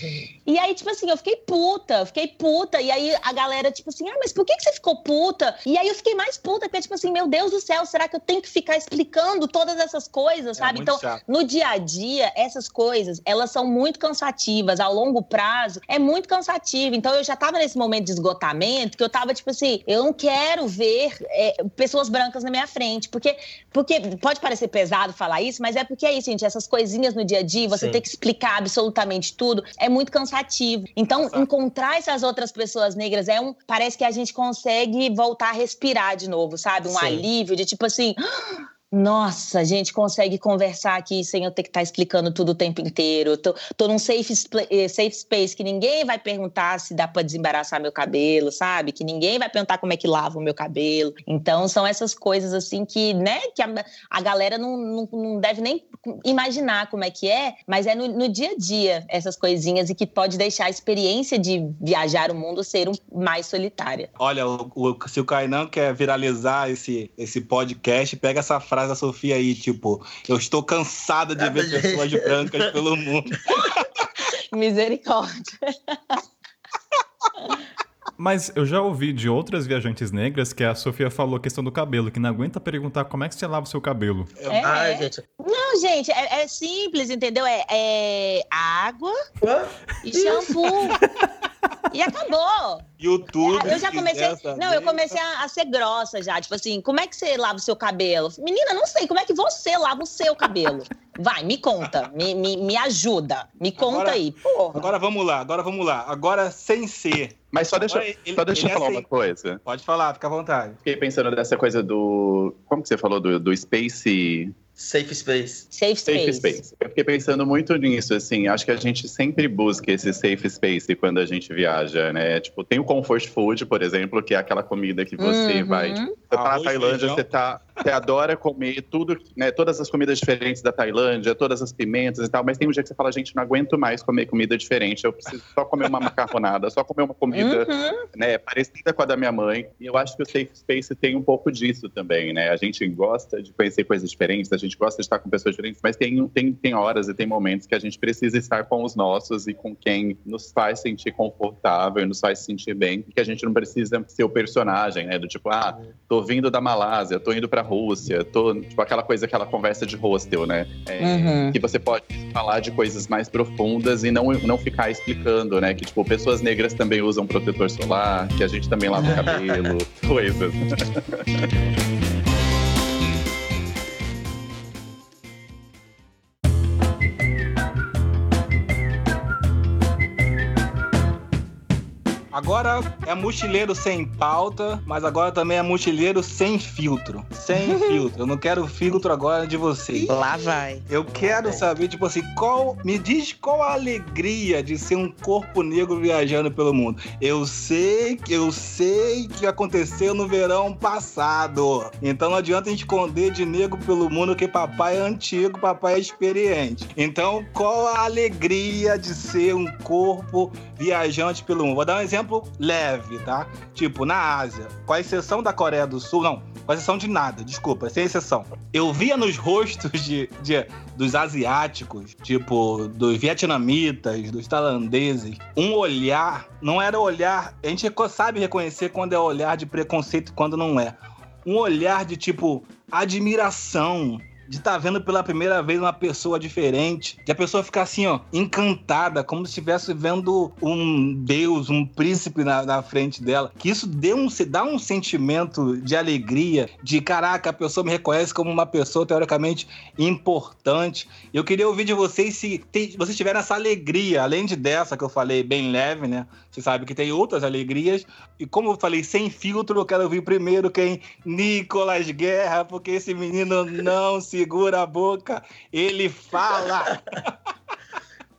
e aí, tipo assim, eu fiquei puta, fiquei puta. E aí a galera, tipo assim, ah, mas por que, que você ficou puta? E aí eu fiquei mais puta, porque, tipo assim, meu Deus do céu, será que eu tenho que ficar explicando todas essas coisas, é sabe? então, chato. no dia a dia, essas coisas, elas são muito cansativas. A longo prazo, é muito cansativo. Então, eu já tava nesse momento de esgotamento, que eu tava, tipo assim, eu não quero ver é, pessoas brancas na minha frente. Porque, porque pode parecer pesado falar isso, mas é porque é isso, gente. Essas coisinhas no dia a dia, você Sim. ter que explicar absolutamente tudo, é muito cansativo. Então, Exato. encontrar essas outras pessoas negras é um. Parece que a gente consegue voltar a respirar de novo, sabe? Um Sim. alívio de tipo assim. Nossa, a gente consegue conversar aqui sem eu ter que estar tá explicando tudo o tempo inteiro. Tô, tô num safe, eh, safe space que ninguém vai perguntar se dá para desembaraçar meu cabelo, sabe? Que ninguém vai perguntar como é que lava o meu cabelo. Então, são essas coisas assim que, né, que a, a galera não, não, não, deve nem imaginar como é que é, mas é no, no, dia a dia essas coisinhas e que pode deixar a experiência de viajar o mundo ser um, mais solitária. Olha, o, o, se o Kainan quer viralizar esse, esse podcast, pega essa frase frase da Sofia aí, tipo, eu estou cansada de ver pessoas brancas pelo mundo. Misericórdia. Mas eu já ouvi de outras viajantes negras que a Sofia falou a questão do cabelo, que não aguenta perguntar como é que você lava o seu cabelo. É, Ai, gente. Não, gente, é, é simples, entendeu? É, é água Hã? e shampoo. e acabou. YouTube. Eu já comecei. Não, eu comecei a, a, ser grossa já. Tipo assim, como é que você lava o seu cabelo? Menina, não sei. Como é que você lava o seu cabelo? Vai, me conta. Me, me, me ajuda. Me conta agora, aí. Porra. Agora vamos lá, agora vamos lá. Agora sem ser. Mas só deixa, ele, só deixa eu falar é uma coisa. Pode falar, fica à vontade. Fiquei pensando nessa coisa do. Como que você falou? Do, do Space. Safe space. Safe space. Safe space. Eu fiquei pensando muito nisso, assim. Acho que a gente sempre busca esse safe space quando a gente viaja, né? Tipo, tem o comfort food, por exemplo, que é aquela comida que você uhum. vai Você tá na Tailândia, você tá você adora comer tudo, né, todas as comidas diferentes da Tailândia, todas as pimentas e tal, mas tem um dia que você fala, gente, não aguento mais comer comida diferente, eu preciso só comer uma macarronada, só comer uma comida uhum. né, parecida com a da minha mãe. E eu acho que o Safe Space tem um pouco disso também, né? A gente gosta de conhecer coisas diferentes, a gente gosta de estar com pessoas diferentes, mas tem, tem, tem horas e tem momentos que a gente precisa estar com os nossos e com quem nos faz sentir confortável, nos faz sentir bem, que a gente não precisa ser o personagem, né? Do tipo, ah, tô vindo da Malásia, tô indo pra Rússia, tô, tipo, aquela coisa, aquela conversa de hostel, né? É, uhum. Que você pode falar de coisas mais profundas e não, não ficar explicando, né? Que, tipo, pessoas negras também usam protetor solar, que a gente também lava o cabelo, coisas. Agora é mochileiro sem pauta, mas agora também é mochileiro sem filtro. Sem filtro. Eu não quero filtro agora de vocês. Lá vai. Eu quero saber, tipo assim, qual. Me diz qual a alegria de ser um corpo negro viajando pelo mundo. Eu sei que eu sei que aconteceu no verão passado. Então não adianta esconder de negro pelo mundo, que papai é antigo, papai é experiente. Então, qual a alegria de ser um corpo viajante pelo mundo? Vou dar um exemplo exemplo leve, tá? Tipo, na Ásia, com a exceção da Coreia do Sul, não, com a exceção de nada, desculpa, sem exceção. Eu via nos rostos de, de dos asiáticos, tipo, dos vietnamitas, dos tailandeses, um olhar, não era olhar, a gente sabe reconhecer quando é olhar de preconceito e quando não é. Um olhar de tipo admiração, de estar tá vendo pela primeira vez uma pessoa diferente, de a pessoa ficar assim, ó, encantada, como se estivesse vendo um deus, um príncipe na, na frente dela. Que isso dê um, dá um sentimento de alegria, de caraca, a pessoa me reconhece como uma pessoa teoricamente importante. Eu queria ouvir de vocês se tem, vocês tiveram essa alegria, além de dessa que eu falei bem leve, né? Você sabe que tem outras alegrias. E como eu falei, sem filtro, eu quero ouvir primeiro quem? Nicolas Guerra, porque esse menino não segura a boca, ele fala.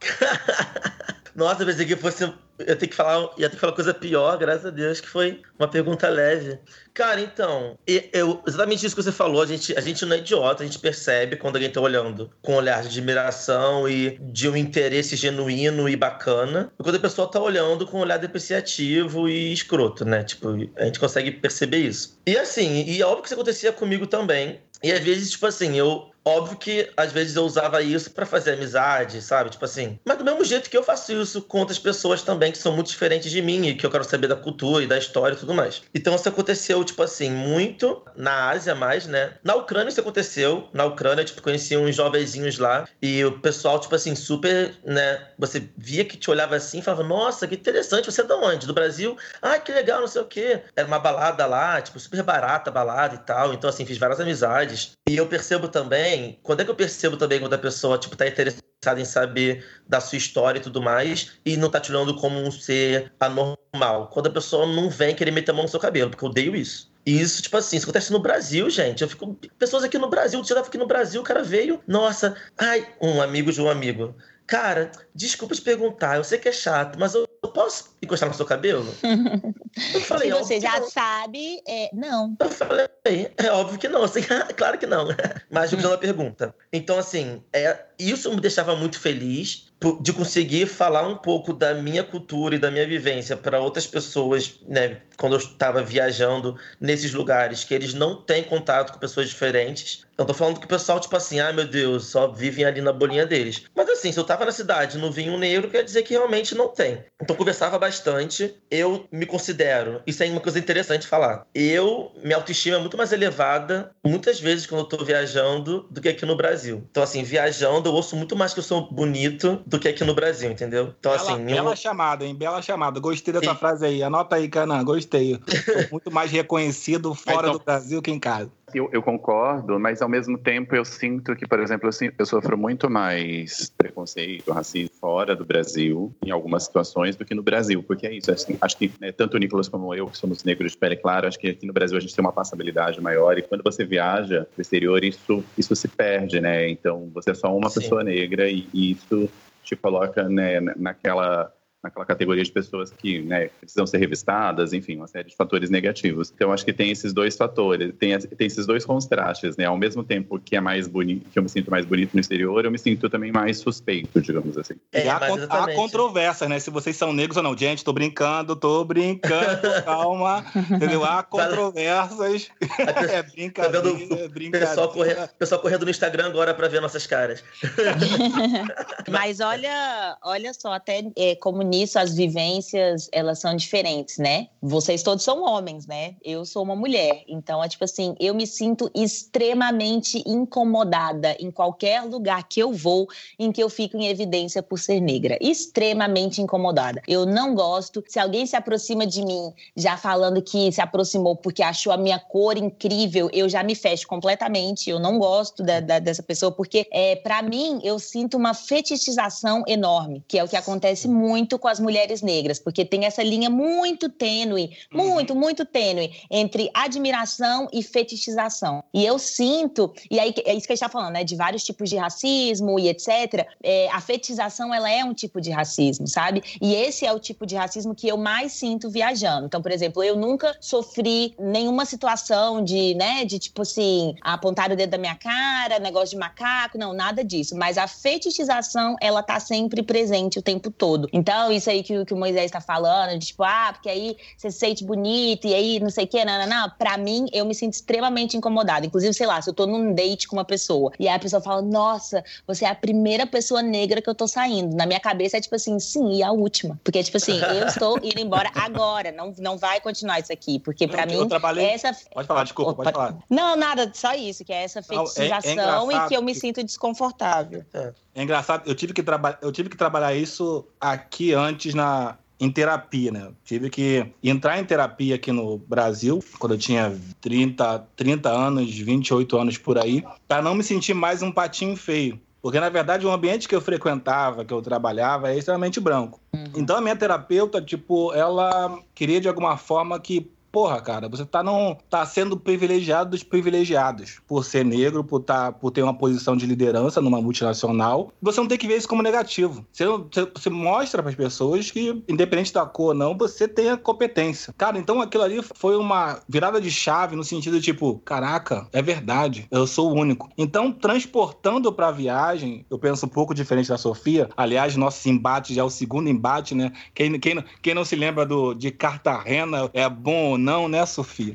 Nossa, pensei que fosse eu tenho que falar, ia ter que falar coisa pior, graças a Deus, que foi uma pergunta leve. Cara, então, eu, exatamente isso que você falou, a gente, a gente não é idiota, a gente percebe quando alguém tá olhando com um olhar de admiração e de um interesse genuíno e bacana, e quando a pessoa tá olhando com um olhar depreciativo e escroto, né? Tipo, a gente consegue perceber isso. E assim, e é óbvio que isso acontecia comigo também. E às vezes, tipo assim, eu, Óbvio que às vezes eu usava isso para fazer amizade, sabe? Tipo assim. Mas do mesmo jeito que eu faço isso com outras pessoas também que são muito diferentes de mim e que eu quero saber da cultura e da história e tudo mais. Então isso aconteceu, tipo assim, muito na Ásia mais, né? Na Ucrânia isso aconteceu. Na Ucrânia, tipo, conheci uns jovenzinhos lá e o pessoal, tipo assim, super, né? Você via que te olhava assim e falava, nossa, que interessante, você é de onde? Do Brasil? Ah, que legal, não sei o quê. Era uma balada lá, tipo, super barata a balada e tal. Então, assim, fiz várias amizades. E eu percebo também também, quando é que eu percebo também quando a pessoa, tipo, tá interessada em saber da sua história e tudo mais, e não tá te olhando como um ser anormal? Quando a pessoa não vem querer meter a mão no seu cabelo, porque eu odeio isso. E isso, tipo assim, isso acontece no Brasil, gente. Eu fico. Pessoas aqui no Brasil, você tava aqui no Brasil, o cara veio, nossa, ai, um amigo de um amigo. Cara, desculpa te perguntar, eu sei que é chato, mas eu posso encostar no seu cabelo? Eu falei, Se você já não. sabe, é, não. Eu falei, é óbvio que não, assim, claro que não. Mas eu uma pergunta. Então, assim, é, isso me deixava muito feliz de conseguir falar um pouco da minha cultura e da minha vivência para outras pessoas, né, quando eu estava viajando nesses lugares que eles não têm contato com pessoas diferentes. Eu tô falando que o pessoal, tipo assim, ah, meu Deus, só vivem ali na bolinha deles. Mas assim, se eu tava na cidade no vinho negro, quer dizer que realmente não tem. Então conversava bastante. Eu me considero, isso é uma coisa interessante falar. Eu, minha autoestima é muito mais elevada, muitas vezes quando eu tô viajando, do que aqui no Brasil. Então, assim, viajando, eu ouço muito mais que eu sou bonito do que aqui no Brasil, entendeu? Então, bela, assim. Bela chamada, hein? Bela chamada. Gostei dessa Sim. frase aí. Anota aí, Canan. Gostei. Muito mais reconhecido fora então... do Brasil que em casa. Eu, eu, concordo, mas ao mesmo tempo eu sinto que, por exemplo, eu, eu, sofro muito mais preconceito, racismo fora do Brasil, em algumas situações, do que no Brasil, porque é isso. Assim, acho que né, tanto o Nicolas como eu, que somos negros de pele clara, acho que aqui no Brasil a gente tem uma passabilidade maior e quando você viaja pro exterior, isso, isso se perde, né? Então você é só uma Sim. pessoa negra e, e isso te coloca né, naquela naquela categoria de pessoas que né, precisam ser revistadas, enfim, uma série de fatores negativos. Então, acho que tem esses dois fatores, tem, tem esses dois contrastes, né? Ao mesmo tempo que é mais bonito, que eu me sinto mais bonito no exterior, eu me sinto também mais suspeito, digamos assim. É, há, há controvérsia, né? Se vocês são negros ou não. Gente, tô brincando, tô brincando, calma. entendeu? Há controvérsias. é brincadeira, tá vendo brincadeira. Pessoal, corre, pessoal correndo no Instagram agora para ver nossas caras. Mas olha, olha só, até é, como nisso as vivências elas são diferentes, né? Vocês todos são homens, né? Eu sou uma mulher, então é tipo assim, eu me sinto extremamente incomodada em qualquer lugar que eu vou em que eu fico em evidência por ser negra, extremamente incomodada. Eu não gosto. Se alguém se aproxima de mim já falando que se aproximou porque achou a minha cor incrível, eu já me fecho completamente. Eu não gosto da, da, dessa pessoa porque é para mim eu sinto uma fetichização enorme, que é o que acontece muito com as mulheres negras, porque tem essa linha muito tênue, muito, uhum. muito tênue entre admiração e fetichização. E eu sinto, e aí é isso que a gente está falando, né, de vários tipos de racismo e etc. É, a fetichização ela é um tipo de racismo, sabe? E esse é o tipo de racismo que eu mais sinto viajando. Então, por exemplo, eu nunca sofri nenhuma situação de, né, de tipo assim, apontar o dedo da minha cara, negócio de macaco, não, nada disso. Mas a fetichização, ela tá sempre presente o tempo todo. Então, isso aí que, que o Moisés está falando, de tipo, ah, porque aí você se sente bonito e aí não sei o quê, não, não, não. Pra mim, eu me sinto extremamente incomodada. Inclusive, sei lá, se eu tô num date com uma pessoa e aí a pessoa fala, nossa, você é a primeira pessoa negra que eu tô saindo. Na minha cabeça é tipo assim, sim, e a última. Porque, tipo assim, eu estou indo embora agora, não, não vai continuar isso aqui. Porque pra mim, trabalhei... essa. Pode falar, desculpa, pode, pode falar. Não, nada, só isso, que é essa fetichização é, é e que eu me sinto desconfortável. É. é engraçado, eu tive, que traba... eu tive que trabalhar isso aqui antes na, em terapia, né? Tive que entrar em terapia aqui no Brasil, quando eu tinha 30, 30 anos, 28 anos por aí, para não me sentir mais um patinho feio. Porque, na verdade, o ambiente que eu frequentava, que eu trabalhava, é extremamente branco. Uhum. Então, a minha terapeuta, tipo, ela queria de alguma forma que porra, cara, você tá, não, tá sendo privilegiado dos privilegiados por ser negro, por, tá, por ter uma posição de liderança numa multinacional. Você não tem que ver isso como negativo. Você, você, você mostra para as pessoas que, independente da cor ou não, você tem a competência. Cara, então aquilo ali foi uma virada de chave no sentido tipo, caraca, é verdade, eu sou o único. Então, transportando pra viagem, eu penso um pouco diferente da Sofia. Aliás, nosso embate já é o segundo embate, né? Quem, quem, quem não se lembra do, de Cartagena é bom não, né, Sofia?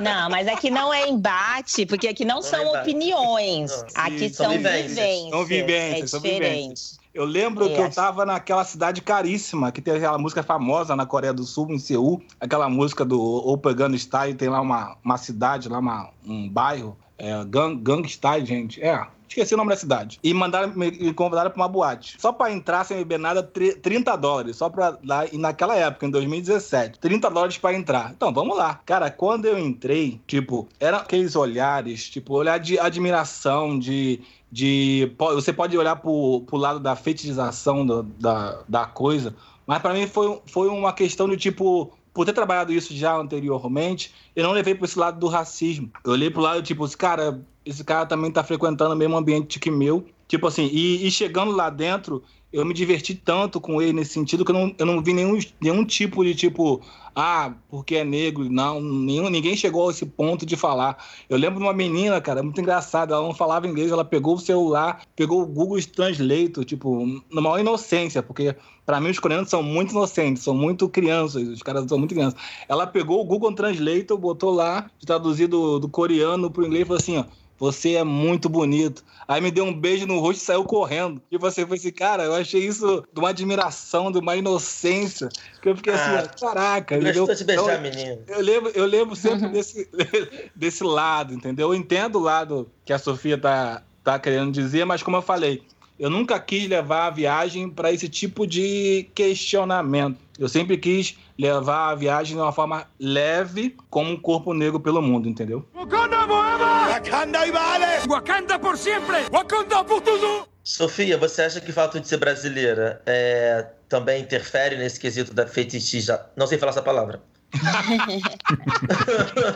Não, mas aqui não é embate, porque aqui não, não são é opiniões. Não, aqui são, são vivências. vivências. São vivências, é são vivências. Eu lembro é, que eu tava naquela cidade caríssima, que tem aquela música famosa na Coreia do Sul, em Seul, aquela música do Opa Style, tem lá uma, uma cidade, lá uma, um bairro, é, Gang, gente. É, esqueci o nome da cidade. E mandaram, me convidaram pra uma boate. Só pra entrar sem beber nada, 30 dólares. Só pra lá, e naquela época, em 2017, 30 dólares pra entrar. Então, vamos lá. Cara, quando eu entrei, tipo, eram aqueles olhares, tipo, olhar de admiração, de de você pode olhar pro, pro lado da fetichização do, da, da coisa, mas para mim foi, foi uma questão de tipo por ter trabalhado isso já anteriormente, eu não levei para esse lado do racismo. Eu olhei pro lado, tipo, cara, esse cara também tá frequentando o mesmo ambiente que meu. Tipo assim, e, e, chegando lá dentro, eu me diverti tanto com ele nesse sentido que eu não, eu não vi nenhum, nenhum tipo de tipo, ah, porque é negro. Não, nenhum, ninguém chegou a esse ponto de falar. Eu lembro de uma menina, cara, muito engraçada, ela não falava inglês, ela pegou o celular, pegou o Google Translate, tipo, na maior inocência, porque para mim os coreanos são muito inocentes, são muito crianças, os caras são muito crianças. Ela pegou o Google Translate, botou lá, traduzido do, coreano pro inglês, e falou assim, ó, você é muito bonito. Aí me deu um beijo no rosto e saiu correndo. E você foi assim, cara, eu achei isso de uma admiração, de uma inocência. Que eu fiquei assim, ah, assim, caraca. Gostou eu, de beijar, então, menino. Eu lembro, eu lembro sempre uhum. desse, desse lado, entendeu? Eu entendo o lado que a Sofia tá, tá querendo dizer, mas como eu falei, eu nunca quis levar a viagem para esse tipo de questionamento. Eu sempre quis levar a viagem de uma forma leve, como um corpo negro pelo mundo, entendeu? Wakanda Wakanda e vale! Wakanda por sempre! Wakanda por tudo! Sofia, você acha que o fato de ser brasileira é, também interfere nesse quesito da fetichização? Não sei falar essa palavra.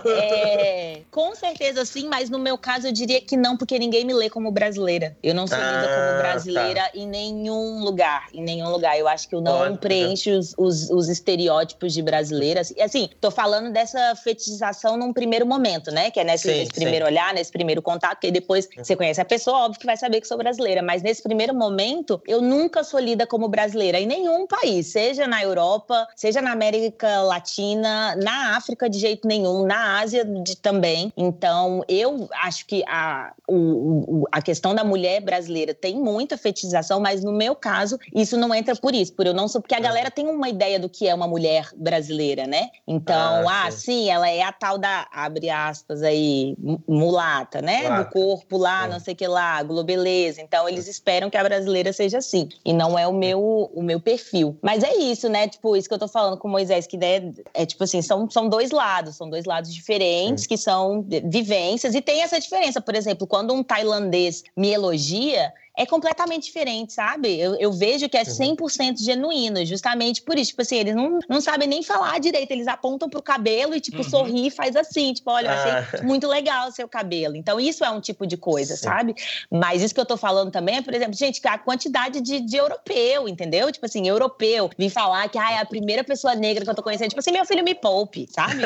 É, com certeza sim, mas no meu caso eu diria que não, porque ninguém me lê como brasileira. Eu não sou ah, lida como brasileira tá. em nenhum lugar, em nenhum lugar. Eu acho que eu não Ótimo. preencho os, os, os, estereótipos de brasileira. Assim, assim, tô falando dessa fetichização num primeiro momento, né? Que é nesse, sim, primeiro olhar, nesse primeiro contato, que depois você conhece a pessoa, óbvio que vai saber que sou brasileira. Mas nesse primeiro momento, eu nunca sou lida como brasileira em nenhum país, seja na Europa, seja na América Latina, na África de jeito nenhum, na Ásia de, também. Então, eu acho que a, o, a questão da mulher brasileira tem muita fetichização, mas no meu caso, isso não entra por isso, por eu não sou, porque a é. galera tem uma ideia do que é uma mulher brasileira, né? Então, ah, ah sim. sim, ela é a tal da, abre aspas aí, mulata, né? Mulata. Do corpo lá, é. não sei o que lá, globeleza. Então, eles esperam que a brasileira seja assim. E não é o meu, o meu perfil. Mas é isso, né? Tipo, isso que eu tô falando com o Moisés, que é, é tipo assim, são, são dois lados, são dois lados diferentes, que são vivências. E tem essa diferença, por exemplo, quando um tailandês me elogia, é completamente diferente, sabe? Eu, eu vejo que é 100% genuíno, justamente por isso. Tipo assim, eles não, não sabem nem falar direito, eles apontam pro cabelo e, tipo, uhum. sorri e faz assim. Tipo, olha, eu achei ah. muito legal o seu cabelo. Então, isso é um tipo de coisa, Sim. sabe? Mas isso que eu tô falando também é, por exemplo, gente, a quantidade de, de europeu, entendeu? Tipo assim, europeu, vir falar que ah, é a primeira pessoa negra que eu tô conhecendo. Tipo assim, meu filho me poupe, sabe?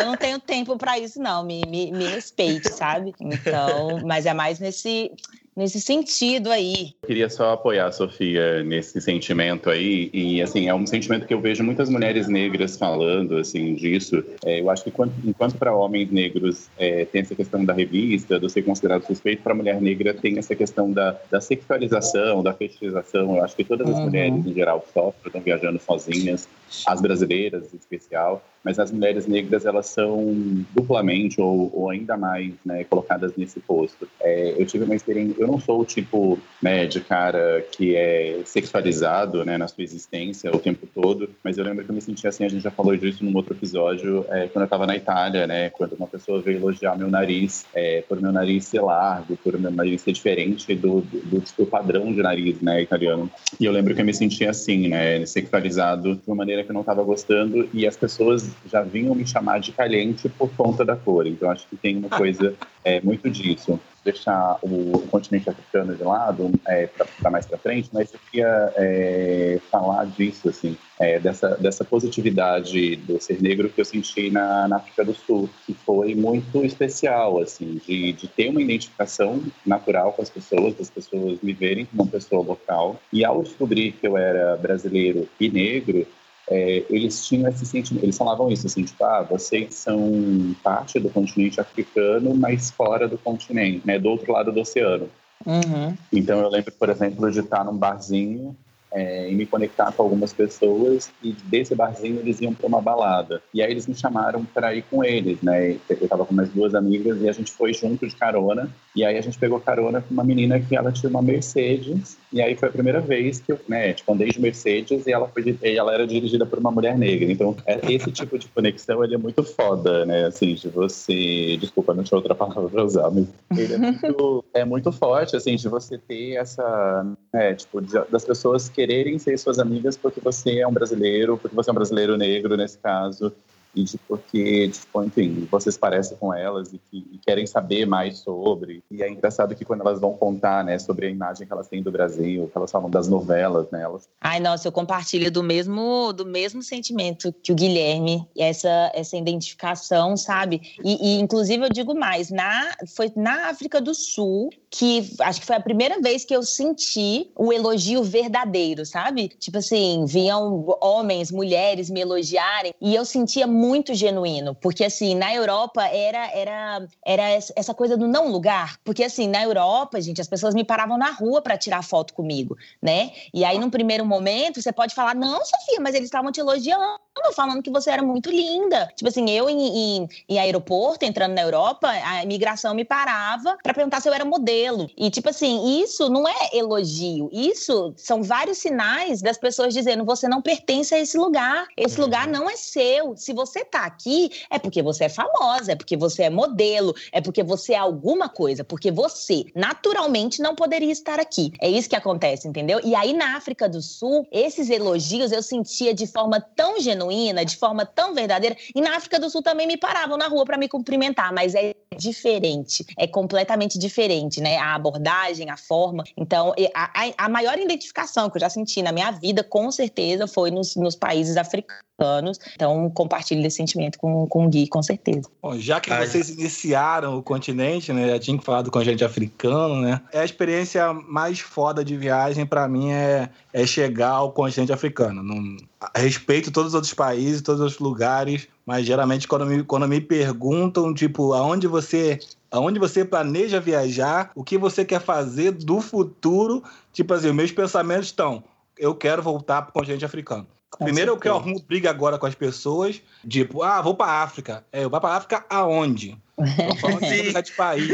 Eu não tenho tempo para isso, não. Me, me, me respeite, sabe? Então, mas é mais nesse nesse sentido aí. Eu queria só apoiar a Sofia nesse sentimento aí e assim é um sentimento que eu vejo muitas mulheres negras falando assim disso. É, eu acho que enquanto, enquanto para homens negros é, tem essa questão da revista, do ser considerado suspeito, para mulher negra tem essa questão da, da sexualização, da fetichização. Eu acho que todas as uhum. mulheres em geral sofrem, estão viajando sozinhas, as brasileiras em especial mas as mulheres negras elas são duplamente ou, ou ainda mais né, colocadas nesse posto. É, eu tive uma experiência, eu não sou o tipo né, de cara que é sexualizado né, na sua existência o tempo todo, mas eu lembro que eu me sentia assim, a gente já falou disso num outro episódio, é, quando eu estava na Itália, né, quando uma pessoa veio elogiar meu nariz, é, por meu nariz ser largo, por meu nariz ser diferente do, do, do, padrão de nariz né, italiano. E eu lembro que eu me sentia assim, né, sexualizado de uma maneira que eu não estava gostando e as pessoas já vinham me chamar de caliente por conta da cor. Então acho que tem uma coisa é, muito disso. Deixar o continente africano de lado é, para mais para frente, mas eu queria é, falar disso, assim, é, dessa, dessa positividade do ser negro que eu senti na, na África do Sul, que foi muito especial, assim, de, de ter uma identificação natural com as pessoas, das pessoas me verem como uma pessoa local. E ao descobrir que eu era brasileiro e negro, é, eles tinham esse sentimento, eles falavam isso, assim, tipo, ah, vocês são parte do continente africano, mas fora do continente, né, do outro lado do oceano. Uhum. Então eu lembro, por exemplo, de estar num barzinho é, e me conectar com algumas pessoas e desse barzinho eles iam para uma balada. E aí eles me chamaram para ir com eles, né? Eu estava com mais duas amigas e a gente foi junto de carona. E aí a gente pegou carona com uma menina que ela tinha uma Mercedes. E aí foi a primeira vez que eu, né, tipo, andei de Mercedes e ela, foi, e ela era dirigida por uma mulher negra. Então, é, esse tipo de conexão, ele é muito foda, né? Assim, de você... Desculpa, não tinha outra palavra para usar, mas ele é muito, é muito forte, assim, de você ter essa... É, tipo, de, das pessoas quererem ser suas amigas porque você é um brasileiro, porque você é um brasileiro negro, nesse caso, e de porque, tipo, enfim, vocês parecem com elas e, que, e querem saber mais sobre. E é engraçado que quando elas vão contar, né, sobre a imagem que elas têm do Brasil, que elas falam das novelas, né, elas... Ai, nossa, eu compartilho do mesmo, do mesmo sentimento que o Guilherme, essa, essa identificação, sabe? E, e, inclusive, eu digo mais, na, foi na África do Sul que acho que foi a primeira vez que eu senti o elogio verdadeiro, sabe? Tipo assim, vinham homens, mulheres me elogiarem e eu sentia muito muito genuíno, porque assim, na Europa era era era essa coisa do não lugar, porque assim, na Europa, gente, as pessoas me paravam na rua para tirar foto comigo, né? E aí num primeiro momento você pode falar: "Não, Sofia, mas eles estavam te elogiando, falando que você era muito linda". Tipo assim, eu em, em, em aeroporto, entrando na Europa, a imigração me parava para perguntar se eu era modelo. E tipo assim, isso não é elogio, isso são vários sinais das pessoas dizendo: "Você não pertence a esse lugar. Esse lugar não é seu. Se você você tá aqui é porque você é famosa, é porque você é modelo, é porque você é alguma coisa, porque você naturalmente não poderia estar aqui. É isso que acontece, entendeu? E aí na África do Sul, esses elogios eu sentia de forma tão genuína, de forma tão verdadeira. E na África do Sul também me paravam na rua para me cumprimentar, mas é diferente, é completamente diferente, né? A abordagem, a forma. Então, a, a, a maior identificação que eu já senti na minha vida, com certeza, foi nos, nos países africanos. Então, compartilho esse sentimento com, com o Gui, com certeza. Bom, já que Ai. vocês iniciaram o continente, né? Já tinha que falar do continente africano, né? É a experiência mais foda de viagem para mim é, é chegar ao continente africano. Não, respeito todos os outros países, todos os lugares, mas geralmente quando me, quando me perguntam, tipo, aonde você aonde você planeja viajar, o que você quer fazer do futuro, tipo assim, meus pensamentos estão, eu quero voltar para o continente africano. Com Primeiro certeza. eu arrumo briga agora com as pessoas, tipo, ah, vou para África. É, eu vou para África aonde? Tô falando de, de país.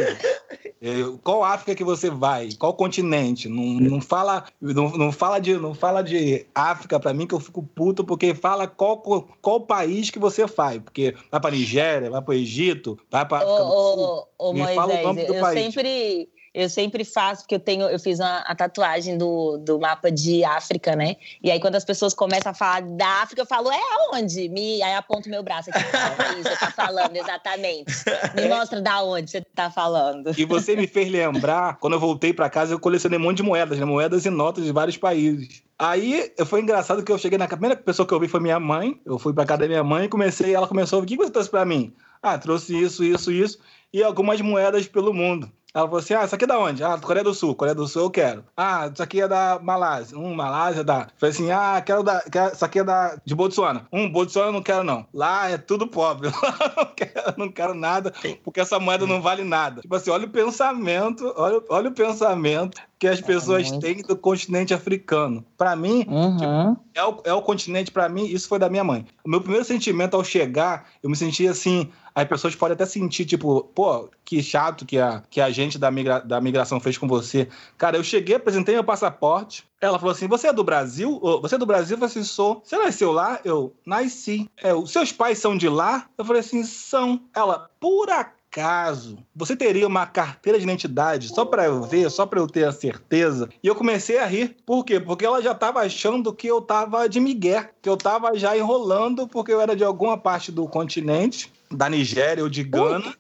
É, qual África que você vai? Qual continente? Não, não fala, não, não, fala de, não fala de África para mim que eu fico puto porque fala qual, qual país que você vai, porque vai para Nigéria, vai para Egito, vai para África ô, ô, ô, Moisés, eu país. sempre eu sempre faço, porque eu tenho, eu fiz uma, a tatuagem do, do mapa de África, né? E aí, quando as pessoas começam a falar da África, eu falo, é aonde? Me, aí aponto meu braço aqui, é isso, você tá falando, exatamente. Me mostra da onde você tá falando. E você me fez lembrar, quando eu voltei para casa, eu colecionei um monte de moedas, né? Moedas e notas de vários países. Aí foi engraçado que eu cheguei na primeira pessoa que eu vi foi minha mãe. Eu fui pra casa da minha mãe e comecei, ela começou a o que você trouxe pra mim? Ah, trouxe isso, isso, isso, e algumas moedas pelo mundo. Ela falou assim: ah, isso aqui é da onde? Ah, Coreia do Sul. Coreia do Sul eu quero. Ah, isso aqui é da Malásia. Um, Malásia dá. Falei assim: ah, quero da. Quero, isso aqui é da, de Botsuana. Um, Botsuana eu não quero, não. Lá é tudo pobre. Lá não quero, não quero nada, porque essa moeda não vale nada. Tipo assim, olha o pensamento, olha, olha o pensamento que as é pessoas é têm do continente africano. Para mim, uhum. tipo, é, o, é o continente, para mim, isso foi da minha mãe. O meu primeiro sentimento ao chegar, eu me senti assim. As pessoas podem até sentir, tipo, pô, que chato que a, que a gente da, migra, da migração fez com você. Cara, eu cheguei, apresentei meu passaporte. Ela falou assim: Você é do Brasil? Você é do Brasil? Eu assim: Sou. Você nasceu lá? Eu nasci. É, os seus pais são de lá? Eu falei assim: São. Ela, por acaso você teria uma carteira de identidade só para eu ver, só para eu ter a certeza? E eu comecei a rir. Por quê? Porque ela já estava achando que eu estava de migué, que eu estava já enrolando porque eu era de alguma parte do continente, da Nigéria ou de Gana.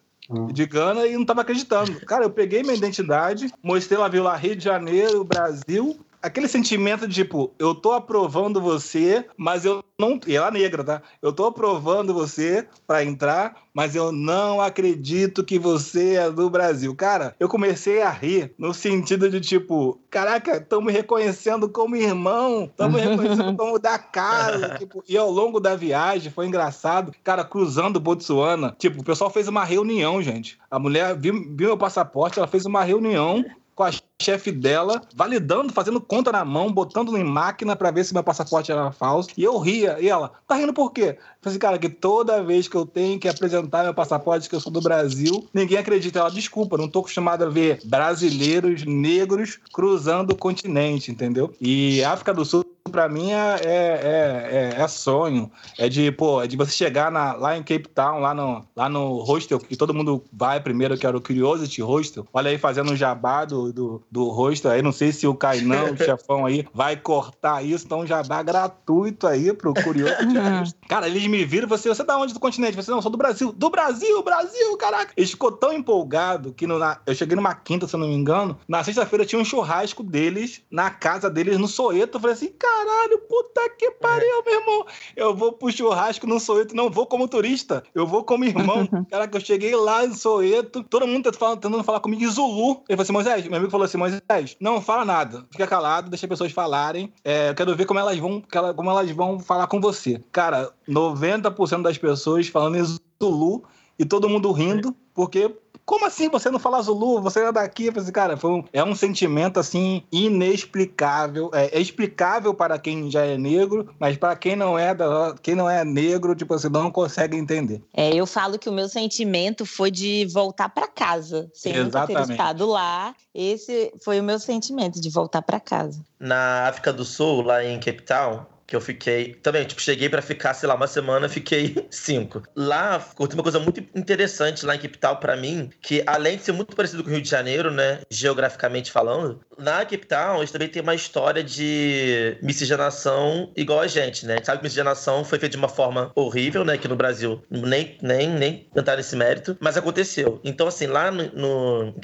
De Gana e não estava acreditando. Cara, eu peguei minha identidade, mostrei ela, viu lá Rio de Janeiro, Brasil, aquele sentimento de tipo, eu tô aprovando você, mas eu não. E ela é negra, tá? Eu tô aprovando você para entrar, mas eu não acredito que você é do Brasil. Cara, eu comecei a rir no sentido de tipo, caraca, estão me reconhecendo como irmão, estão me reconhecendo como da casa. tipo, e ao longo da viagem foi engraçado, cara, cruzando Botsuana, tipo, o pessoal fez uma reunião, gente. A mulher viu, viu meu passaporte, ela fez uma reunião com a chefe dela, validando, fazendo conta na mão, botando em máquina para ver se meu passaporte era falso. E eu ria. E ela, tá rindo por quê? Falei assim, cara, que toda vez que eu tenho que apresentar meu passaporte, que eu sou do Brasil, ninguém acredita. Ela, desculpa, não tô acostumado a ver brasileiros negros cruzando o continente, entendeu? E África do Sul para mim é, é, é, é, sonho. É de, pô, é de você chegar na, lá em Cape Town, lá no, lá no hostel, que todo mundo vai primeiro, que era o Curiosity Hostel. Olha aí, fazendo um jabá do, do, do hostel aí. Não sei se o Cainão, o chefão aí, vai cortar isso. Então, um jabá gratuito aí pro Hostel. Cara, eles me viram, você, você é da onde do continente? Você, não, sou do Brasil. Do Brasil, Brasil, caraca! Ele ficou tão empolgado que no, na, eu cheguei numa quinta, se eu não me engano. Na sexta-feira tinha um churrasco deles na casa deles, no Soeto. Eu falei assim, cara, caralho, puta que pariu, meu irmão. Eu vou pro churrasco no Soeto, não vou como turista, eu vou como irmão. Caraca, eu cheguei lá em Soeto, todo mundo tá falando, tentando falar comigo em Zulu. Ele falou assim, Moisés, meu amigo falou assim, Moisés, não fala nada, fica calado, deixa as pessoas falarem. É, eu quero ver como elas vão, como elas vão falar com você. Cara, 90% das pessoas falando em Zulu e todo mundo rindo, porque como assim você não fala Zulu? Você é daqui? Eu falei assim, cara, um, é um sentimento assim inexplicável. É, é, explicável para quem já é negro, mas para quem não é quem não é negro, tipo assim, não consegue entender. É, eu falo que o meu sentimento foi de voltar para casa, sem Exatamente. nunca ter estado lá. Esse foi o meu sentimento de voltar para casa. Na África do Sul, lá em Cape Town, que eu fiquei. Também, tipo, cheguei para ficar, sei lá, uma semana, fiquei cinco. Lá, tem uma coisa muito interessante lá em Cape Town pra mim, que além de ser muito parecido com o Rio de Janeiro, né, geograficamente falando, na Cape Town eles também tem uma história de miscigenação igual a gente, né? A sabe que miscigenação foi feita de uma forma horrível, né, aqui no Brasil. Nem, nem, nem tentar esse mérito, mas aconteceu. Então, assim, lá no, no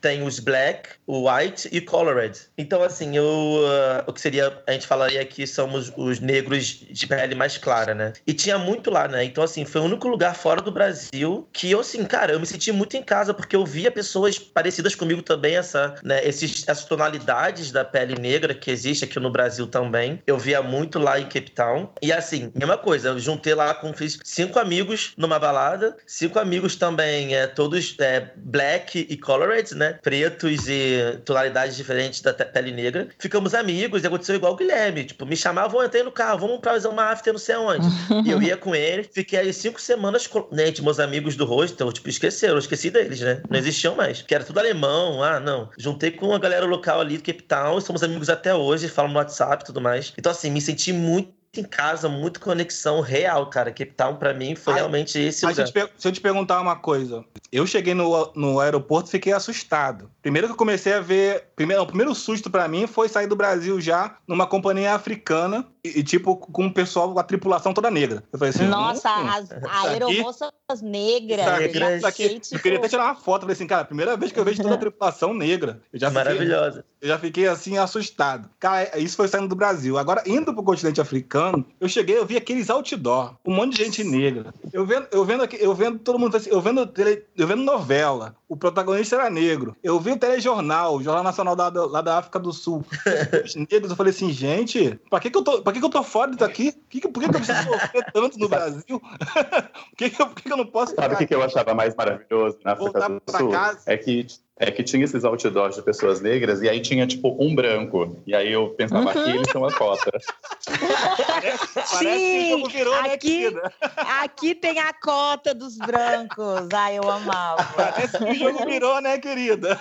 tem os black, o white e colored. Então, assim, eu, uh, o que seria, a gente falaria que somos os negros de pele mais clara, né? E tinha muito lá, né? Então, assim, foi o único lugar fora do Brasil que eu, assim, cara, eu me senti muito em casa, porque eu via pessoas parecidas comigo também, essa, né, esses, essas tonalidades da pele negra que existe aqui no Brasil também. Eu via muito lá em Cape Town. E assim, mesma coisa, eu juntei lá com, fiz cinco amigos numa balada, cinco amigos também, é, todos é, black e colored, né? Pretos e tonalidades diferentes da pele negra. Ficamos amigos e aconteceu igual o Guilherme. Tipo, me chamavam, entrei no carro, vamos pra fazer uma after não sei aonde. e eu ia com ele, fiquei aí cinco semanas com né, meus amigos do hostel, tipo, esqueceram, eu esqueci deles, né? Não existiam mais. Que era tudo alemão, ah, não. Juntei com a galera local ali do Cape Town, somos amigos até hoje, falam no WhatsApp e tudo mais. Então, assim, me senti muito em casa, muito conexão real, cara. Cape Town, pra mim, foi realmente esse lugar. Se eu te perguntar uma coisa. Eu cheguei no, no aeroporto e fiquei assustado. Primeiro que eu comecei a ver... Primeiro, o primeiro susto para mim foi sair do Brasil já numa companhia africana e, tipo, com o pessoal, a tripulação toda negra. Eu falei assim... Nossa, hum, as aeromoças negras. negras. Aqui, tipo... Eu queria até tirar uma foto. Eu falei assim, cara, primeira vez que eu vejo toda a tripulação negra. Eu já Maravilhosa. Fiquei, eu já fiquei, assim, assustado. Cara, isso foi saindo do Brasil. Agora, indo pro continente africano, eu cheguei, eu vi aqueles outdoor, um monte de gente negra. Eu vendo, eu vendo, aqui, eu vendo todo mundo assim, eu vendo, tele, eu vendo novela, o protagonista era negro. Eu vi o telejornal, o Jornal Nacional da, lá da África do Sul. Os negros, eu falei assim, gente, pra que, que, eu, tô, pra que, que eu tô fora disso aqui? Que, por que, que eu preciso sofrer tanto no Brasil? por que, que, eu, por que, que eu não posso Sabe o que, que eu achava mais maravilhoso na África do Sul? Casa. É que é que tinha esses outdoors de pessoas negras e aí tinha, tipo, um branco. E aí eu pensava, uhum. aqui eles são a cota. Sim, virou, né, aqui, né, aqui tem a cota dos brancos. Ai, eu amava. Parece que o jogo virou, né, querida?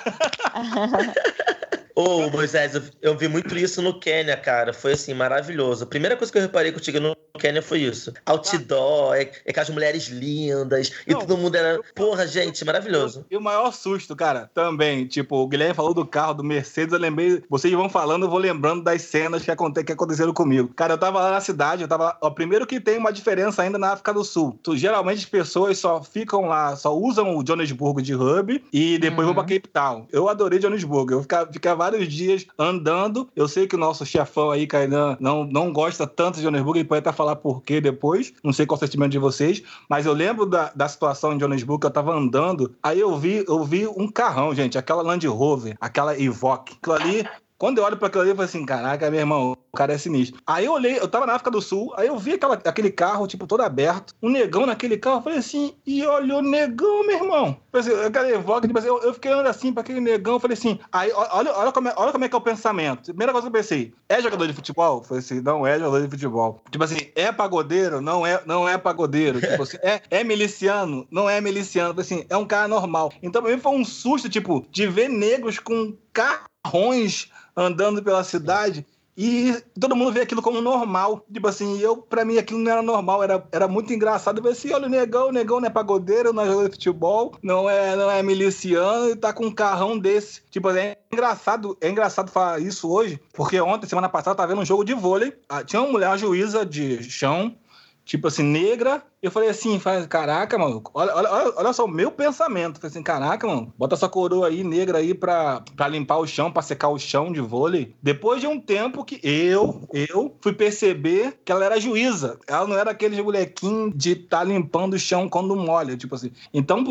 Ô, oh, Moisés, eu, eu, vi muito isso no Quênia, cara. Foi assim, maravilhoso. A primeira coisa que eu reparei contigo no Quênia foi isso. Outdoor, é, é com as mulheres lindas, Não, e todo mundo era. Porra, gente, maravilhoso. E o maior susto, cara, também. Tipo, o Guilherme falou do carro, do Mercedes, eu lembrei. Vocês vão falando, eu vou lembrando das cenas que, aconte, que aconteceram comigo. Cara, eu tava lá na cidade, eu tava. Ó, primeiro que tem uma diferença ainda na África do Sul. Tu, geralmente as pessoas só ficam lá, só usam o Johannesburgo de hub e depois uhum. vão pra Cape Town. Eu adorei Johannesburgo. Eu ficava, vários dias andando. Eu sei que o nosso chefão aí, Kainan, não, não gosta tanto de Johannesburgo, ele pode até falar por quê depois. Não sei qual é o sentimento de vocês, mas eu lembro da, da situação em Johannesburgo que eu tava andando, aí eu vi, eu vi um carrão, gente, aquela Land Rover, aquela Evoque. Aquilo ali quando eu olho para aquilo ali, eu falo assim: caraca, meu irmão, o cara é sinistro. Aí eu olhei, eu tava na África do Sul, aí eu vi aquela, aquele carro, tipo, todo aberto, um negão naquele carro, eu falei assim, e olha o negão, meu irmão. Assim, aquela evoca, tipo assim, eu, eu, fiquei olhando assim pra aquele negão, eu falei assim, aí olha, olha, como é, olha como é que é o pensamento. Primeira coisa que eu pensei, é jogador de futebol? Eu falei assim, não é jogador de futebol. Tipo assim, é pagodeiro? Não é, não é pagodeiro. Tipo assim, é, é miliciano? Não é miliciano. Eu falei assim, é um cara normal. Então pra mim foi um susto, tipo, de ver negros com carrões andando pela cidade e todo mundo vê aquilo como normal. Tipo assim, eu, pra mim, aquilo não era normal, era, era muito engraçado. Falei assim: olha, o negão, o negão não é pagodeiro, não é jogador de futebol, não é, não é miliciano e tá com um carrão desse. Tipo, é engraçado, é engraçado falar isso hoje, porque ontem, semana passada, eu tava vendo um jogo de vôlei. Ah, tinha uma mulher, uma juíza de chão, tipo assim, negra. Eu falei assim, caraca, mano, olha, olha, olha só o meu pensamento. Eu falei assim, caraca, mano, bota essa coroa aí, negra aí, pra, pra limpar o chão, pra secar o chão de vôlei. Depois de um tempo que eu, eu, fui perceber que ela era juíza. Ela não era aquele molequinho de tá limpando o chão quando molha, tipo assim. Então,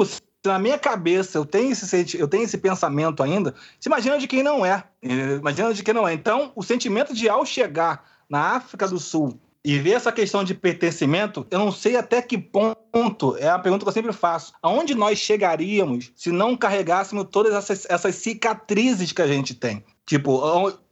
na minha cabeça eu tenho esse eu tenho esse pensamento ainda, se imagina de quem não é. Imagina de quem não é. Então, o sentimento de ao chegar na África do Sul e ver essa questão de pertencimento, eu não sei até que ponto, é a pergunta que eu sempre faço, aonde nós chegaríamos se não carregássemos todas essas, essas cicatrizes que a gente tem? Tipo,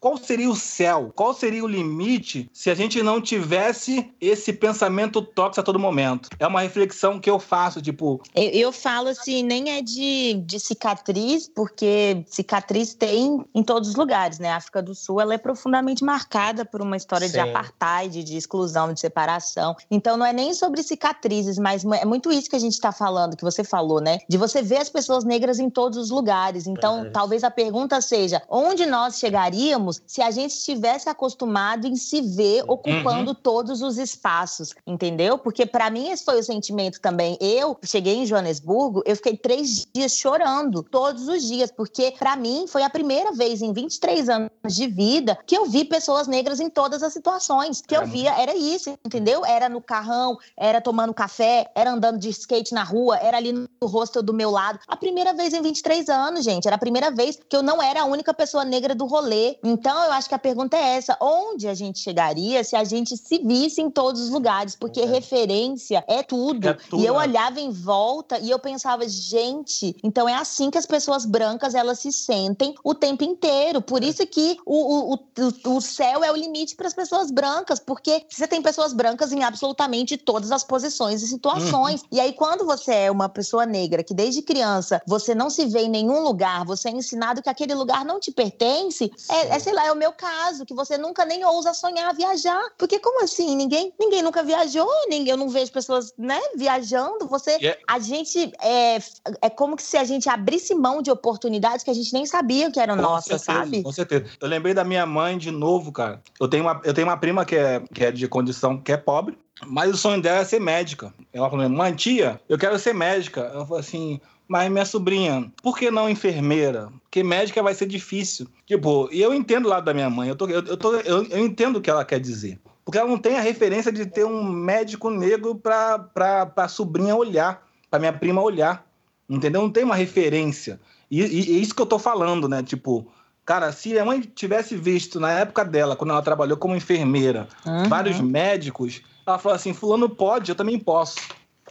qual seria o céu? Qual seria o limite se a gente não tivesse esse pensamento tóxico a todo momento? É uma reflexão que eu faço, tipo. Eu, eu falo assim, nem é de, de cicatriz, porque cicatriz tem em todos os lugares, né? A África do Sul ela é profundamente marcada por uma história Sim. de apartheid, de exclusão, de separação. Então não é nem sobre cicatrizes, mas é muito isso que a gente está falando, que você falou, né? De você ver as pessoas negras em todos os lugares. Então, é. talvez a pergunta seja: onde nós chegaríamos se a gente estivesse acostumado em se ver ocupando uhum. todos os espaços, entendeu? Porque para mim esse foi o sentimento também. Eu cheguei em Joanesburgo, eu fiquei três dias chorando, todos os dias, porque para mim foi a primeira vez em 23 anos de vida que eu vi pessoas negras em todas as situações. Que eu via, era isso, entendeu? Era no carrão, era tomando café, era andando de skate na rua, era ali no hostel do meu lado. A primeira vez em 23 anos, gente. Era a primeira vez que eu não era a única pessoa negra do rolê. Então, eu acho que a pergunta é essa: onde a gente chegaria se a gente se visse em todos os lugares? Porque é. referência é tudo. é tudo. E eu olhava em volta e eu pensava, gente, então é assim que as pessoas brancas elas se sentem o tempo inteiro. Por isso que o, o, o, o céu é o limite para as pessoas brancas, porque você tem pessoas brancas em absolutamente todas as posições e situações. Uhum. E aí, quando você é uma pessoa negra que desde criança você não se vê em nenhum lugar, você é ensinado que aquele lugar não te pertence, é, é, sei lá, é o meu caso, que você nunca nem ousa sonhar viajar. Porque como assim? Ninguém, ninguém nunca viajou, ninguém, eu não vejo pessoas, né, viajando. Você, yeah. a gente é, é como se a gente abrisse mão de oportunidades que a gente nem sabia que eram com nossas, certeza, sabe? Com certeza. Eu lembrei da minha mãe de novo, cara. Eu tenho uma, eu tenho uma prima que é, que é de condição que é pobre, mas o sonho dela é ser médica. Ela falou: mãe, tia, eu quero ser médica. Ela falou assim. Mas minha sobrinha, por que não enfermeira? Porque médica vai ser difícil. Tipo, e eu entendo o lado da minha mãe, eu, tô, eu, eu, tô, eu, eu entendo o que ela quer dizer. Porque ela não tem a referência de ter um médico negro pra, pra, pra sobrinha olhar, pra minha prima olhar. Entendeu? Não tem uma referência. E, e, e isso que eu tô falando, né? Tipo, Cara, se a mãe tivesse visto na época dela, quando ela trabalhou como enfermeira, uhum. vários médicos, ela falou assim: Fulano pode, eu também posso.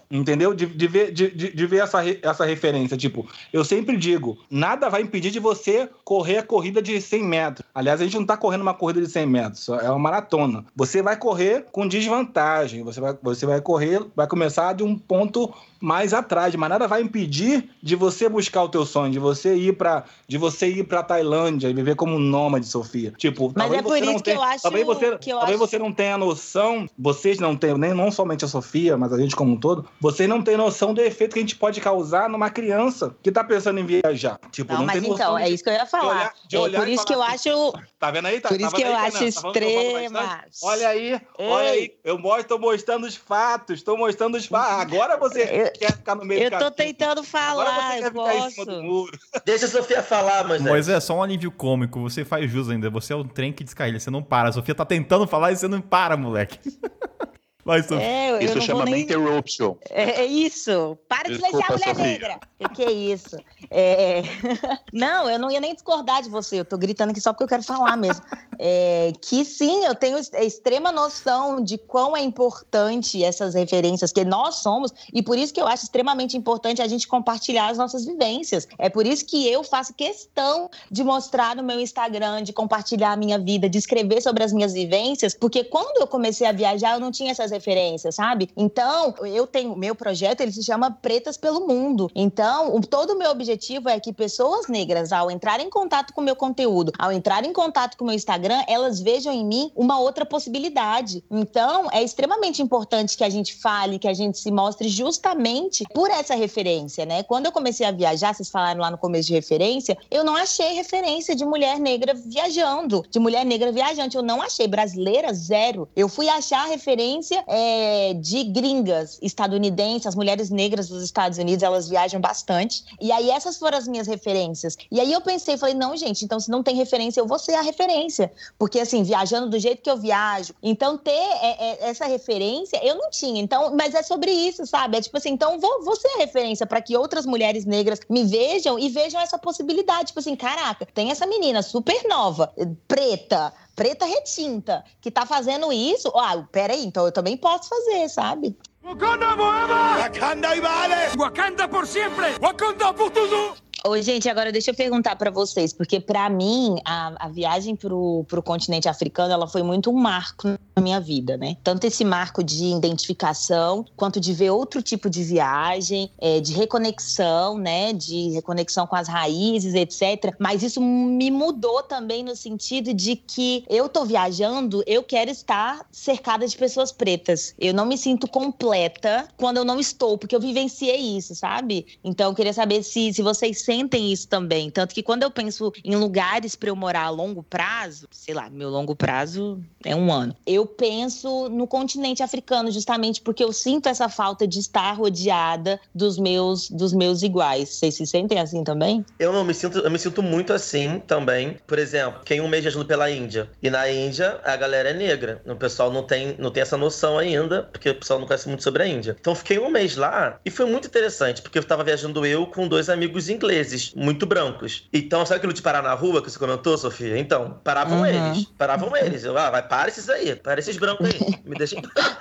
Entendeu? De, de ver, de, de, ver essa, essa referência. Tipo, eu sempre digo: nada vai impedir de você correr a corrida de 100 metros. Aliás, a gente não está correndo uma corrida de 100 metros, é uma maratona. Você vai correr com desvantagem. Você vai, você vai correr, vai começar de um ponto mais atrás, mas nada vai impedir de você buscar o teu sonho, de você ir para de você ir para Tailândia e viver como um nômade, Sofia. Tipo, mas é por isso que eu acho talvez você, que eu talvez acho... você não tenha noção, vocês não têm, nem não somente a Sofia, mas a gente como um todo, vocês não têm noção do efeito que a gente pode causar numa criança que tá pensando em viajar. Tipo, não, não mas então, é isso que eu ia falar. De olhar, de é por isso que eu assim, acho Tá vendo aí? Tá, por isso que eu aí, acho extrema. Olha aí, olha aí, eu tô mostrando os fatos, tô mostrando os fatos. Agora você eu... quer ficar no meio Eu tô tentando falar, eu posso. Deixa a Sofia falar, mas. Mas é só um alívio cômico. Você faz jus ainda. Você é um trem que descarrilha. Você não para. A Sofia tá tentando falar e você não para, moleque. Vai, Sofia. É, isso chama nem... interruption. É, é, isso. Para de silenciar a mulher Sofia. negra. O que é isso? É... Não, eu não ia nem discordar de você. Eu tô gritando aqui só porque eu quero falar mesmo. É... Que sim, eu tenho extrema noção de quão é importante essas referências que nós somos e por isso que eu acho extremamente importante a gente compartilhar as nossas vivências. É por isso que eu faço questão de mostrar no meu Instagram, de compartilhar a minha vida, de escrever sobre as minhas vivências, porque quando eu comecei a viajar, eu não tinha essas referências, sabe? Então, eu tenho, meu projeto, ele se chama Pretas pelo Mundo. Então, o, todo o meu objetivo é que pessoas negras, ao entrar em contato com o meu conteúdo, ao entrar em contato com o meu Instagram, elas vejam em mim uma outra possibilidade. Então, é extremamente importante que a gente fale, que a gente se mostre justamente por essa referência, né? Quando eu comecei a viajar, vocês falaram lá no começo de referência, eu não achei referência de mulher negra viajando, de mulher negra viajante. Eu não achei. Brasileira, zero. Eu fui achar referência é, de gringas estadunidenses, as mulheres negras dos Estados Unidos, elas viajam bastante. E aí essas foram as minhas referências. E aí eu pensei, falei, não, gente, então se não tem referência, eu vou ser a referência. Porque assim, viajando do jeito que eu viajo, então ter é, é, essa referência, eu não tinha. Então, mas é sobre isso, sabe? É tipo assim, então vou, vou ser a referência para que outras mulheres negras me vejam e vejam essa possibilidade. Tipo assim, caraca, tem essa menina super nova, preta, preta retinta, que tá fazendo isso, ah, peraí, então eu também posso fazer, sabe? Wakanda forever! Wakanda e vale! Wakanda por sempre! Wakanda por tudo! Ô, gente, agora deixa eu perguntar para vocês, porque para mim a, a viagem pro, pro continente africano ela foi muito um marco na minha vida, né? Tanto esse marco de identificação, quanto de ver outro tipo de viagem, é, de reconexão, né? De reconexão com as raízes, etc. Mas isso me mudou também no sentido de que eu tô viajando, eu quero estar cercada de pessoas pretas. Eu não me sinto completa quando eu não estou, porque eu vivenciei isso, sabe? Então eu queria saber se, se vocês sentem isso também. Tanto que quando eu penso em lugares para eu morar a longo prazo, sei lá, meu longo prazo é um ano. Eu penso no continente africano, justamente porque eu sinto essa falta de estar rodeada dos meus, dos meus iguais. Vocês se sentem assim também? Eu não me sinto, eu me sinto muito assim também. Por exemplo, quem um mês viajando pela Índia. E na Índia a galera é negra. O pessoal não tem, não tem essa noção ainda, porque o pessoal não conhece muito sobre a Índia. Então fiquei um mês lá e foi muito interessante, porque eu estava viajando eu com dois amigos ingleses, muito brancos. Então, sabe aquilo de parar na rua que você comentou, Sofia? Então, paravam uhum. eles. Paravam eles. Eu, ah, vai, para esses aí, para esses brancos aí. Me deixa em paz.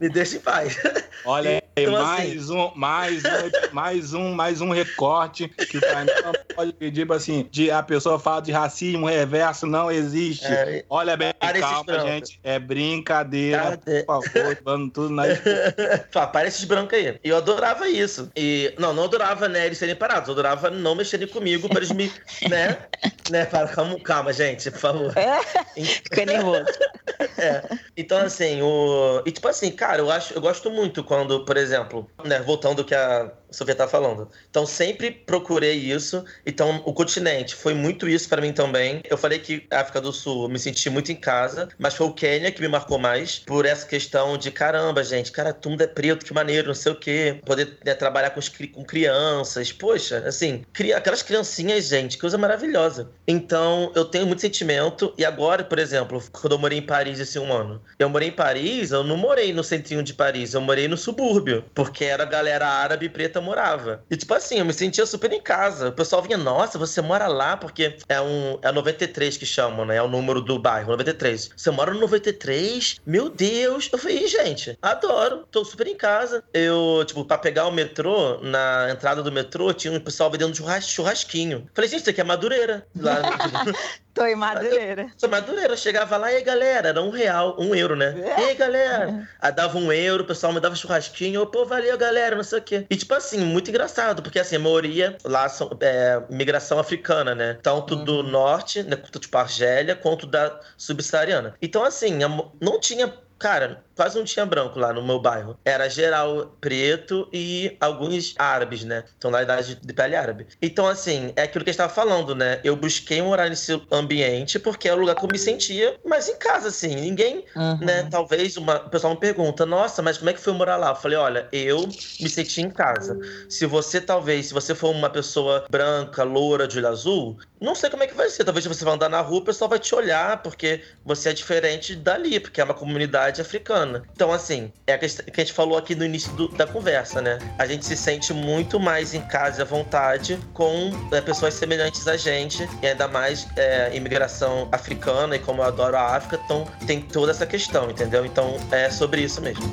Me deixa em paz. Olha então, assim, mais, assim... um, mais, um, mais um, mais um recorte que o pode pedir assim, de a pessoa fala de racismo reverso, não existe. É, Olha bem, calma, gente. É brincadeira. Cadê? Por favor, tudo na Para esses brancos aí. E eu adorava isso. E, não, não adorava, né, eles serem parados. Eu adorava não mexerem comigo para eles me, né, né, para, calma, calma, gente, por favor. É, fica nervoso. É. Então, assim, o... E, tipo assim, cara, eu acho, eu gosto muito quando, por exemplo, né, voltando que a Sofia tá falando. Então sempre procurei isso. Então o continente foi muito isso para mim também. Eu falei que África do Sul eu me senti muito em casa, mas foi o Quênia que me marcou mais por essa questão de caramba, gente, cara, mundo é preto, que maneiro, não sei o quê. Poder né, trabalhar com, com crianças. Poxa, assim, cria, aquelas criancinhas, gente, coisa maravilhosa. Então eu tenho muito sentimento. E agora, por exemplo, quando eu morei em Paris esse um ano, eu morei em Paris, eu não morei no centrinho de Paris, eu morei no subúrbio, porque era galera árabe preta eu morava. E tipo assim, eu me sentia super em casa. O pessoal vinha, nossa, você mora lá porque é um é 93 que chamam, né? É o número do bairro, 93. Você mora no 93? Meu Deus! Eu falei, gente, adoro, tô super em casa. Eu, tipo, pra pegar o metrô, na entrada do metrô, tinha um pessoal vendendo churras, churrasquinho. Falei, gente, isso aqui é Madureira. Lá, Tô em Madureira. Sou Madureira. Eu chegava lá, e aí, galera, era um real, um euro, né? É. E aí, galera? Aí dava um euro, o pessoal me dava churrasquinho. Eu, pô, valeu, galera, não sei o quê. E, tipo assim, muito engraçado, porque, assim, a maioria lá são é, migração africana, né? Tanto uhum. do norte, né, tipo Argélia, quanto da subsaariana. Então, assim, não tinha cara, quase não tinha branco lá no meu bairro. Era geral preto e alguns árabes, né? Então, na idade de pele árabe. Então, assim, é aquilo que a gente estava falando, né? Eu busquei morar nesse ambiente porque é o lugar que eu me sentia mais em casa, assim. Ninguém, uhum. né? Talvez uma, o pessoal me pergunta, nossa, mas como é que foi morar lá? Eu falei, olha, eu me senti em casa. Se você, talvez, se você for uma pessoa branca, loura, de olho azul, não sei como é que vai ser. Talvez você vai andar na rua, o pessoal vai te olhar porque você é diferente dali, porque é uma comunidade comunidade Então, assim, é a que a gente falou aqui no início do, da conversa, né? A gente se sente muito mais em casa à vontade com é, pessoas semelhantes a gente, e ainda mais é, imigração africana, e como eu adoro a África, então tem toda essa questão, entendeu? Então é sobre isso mesmo.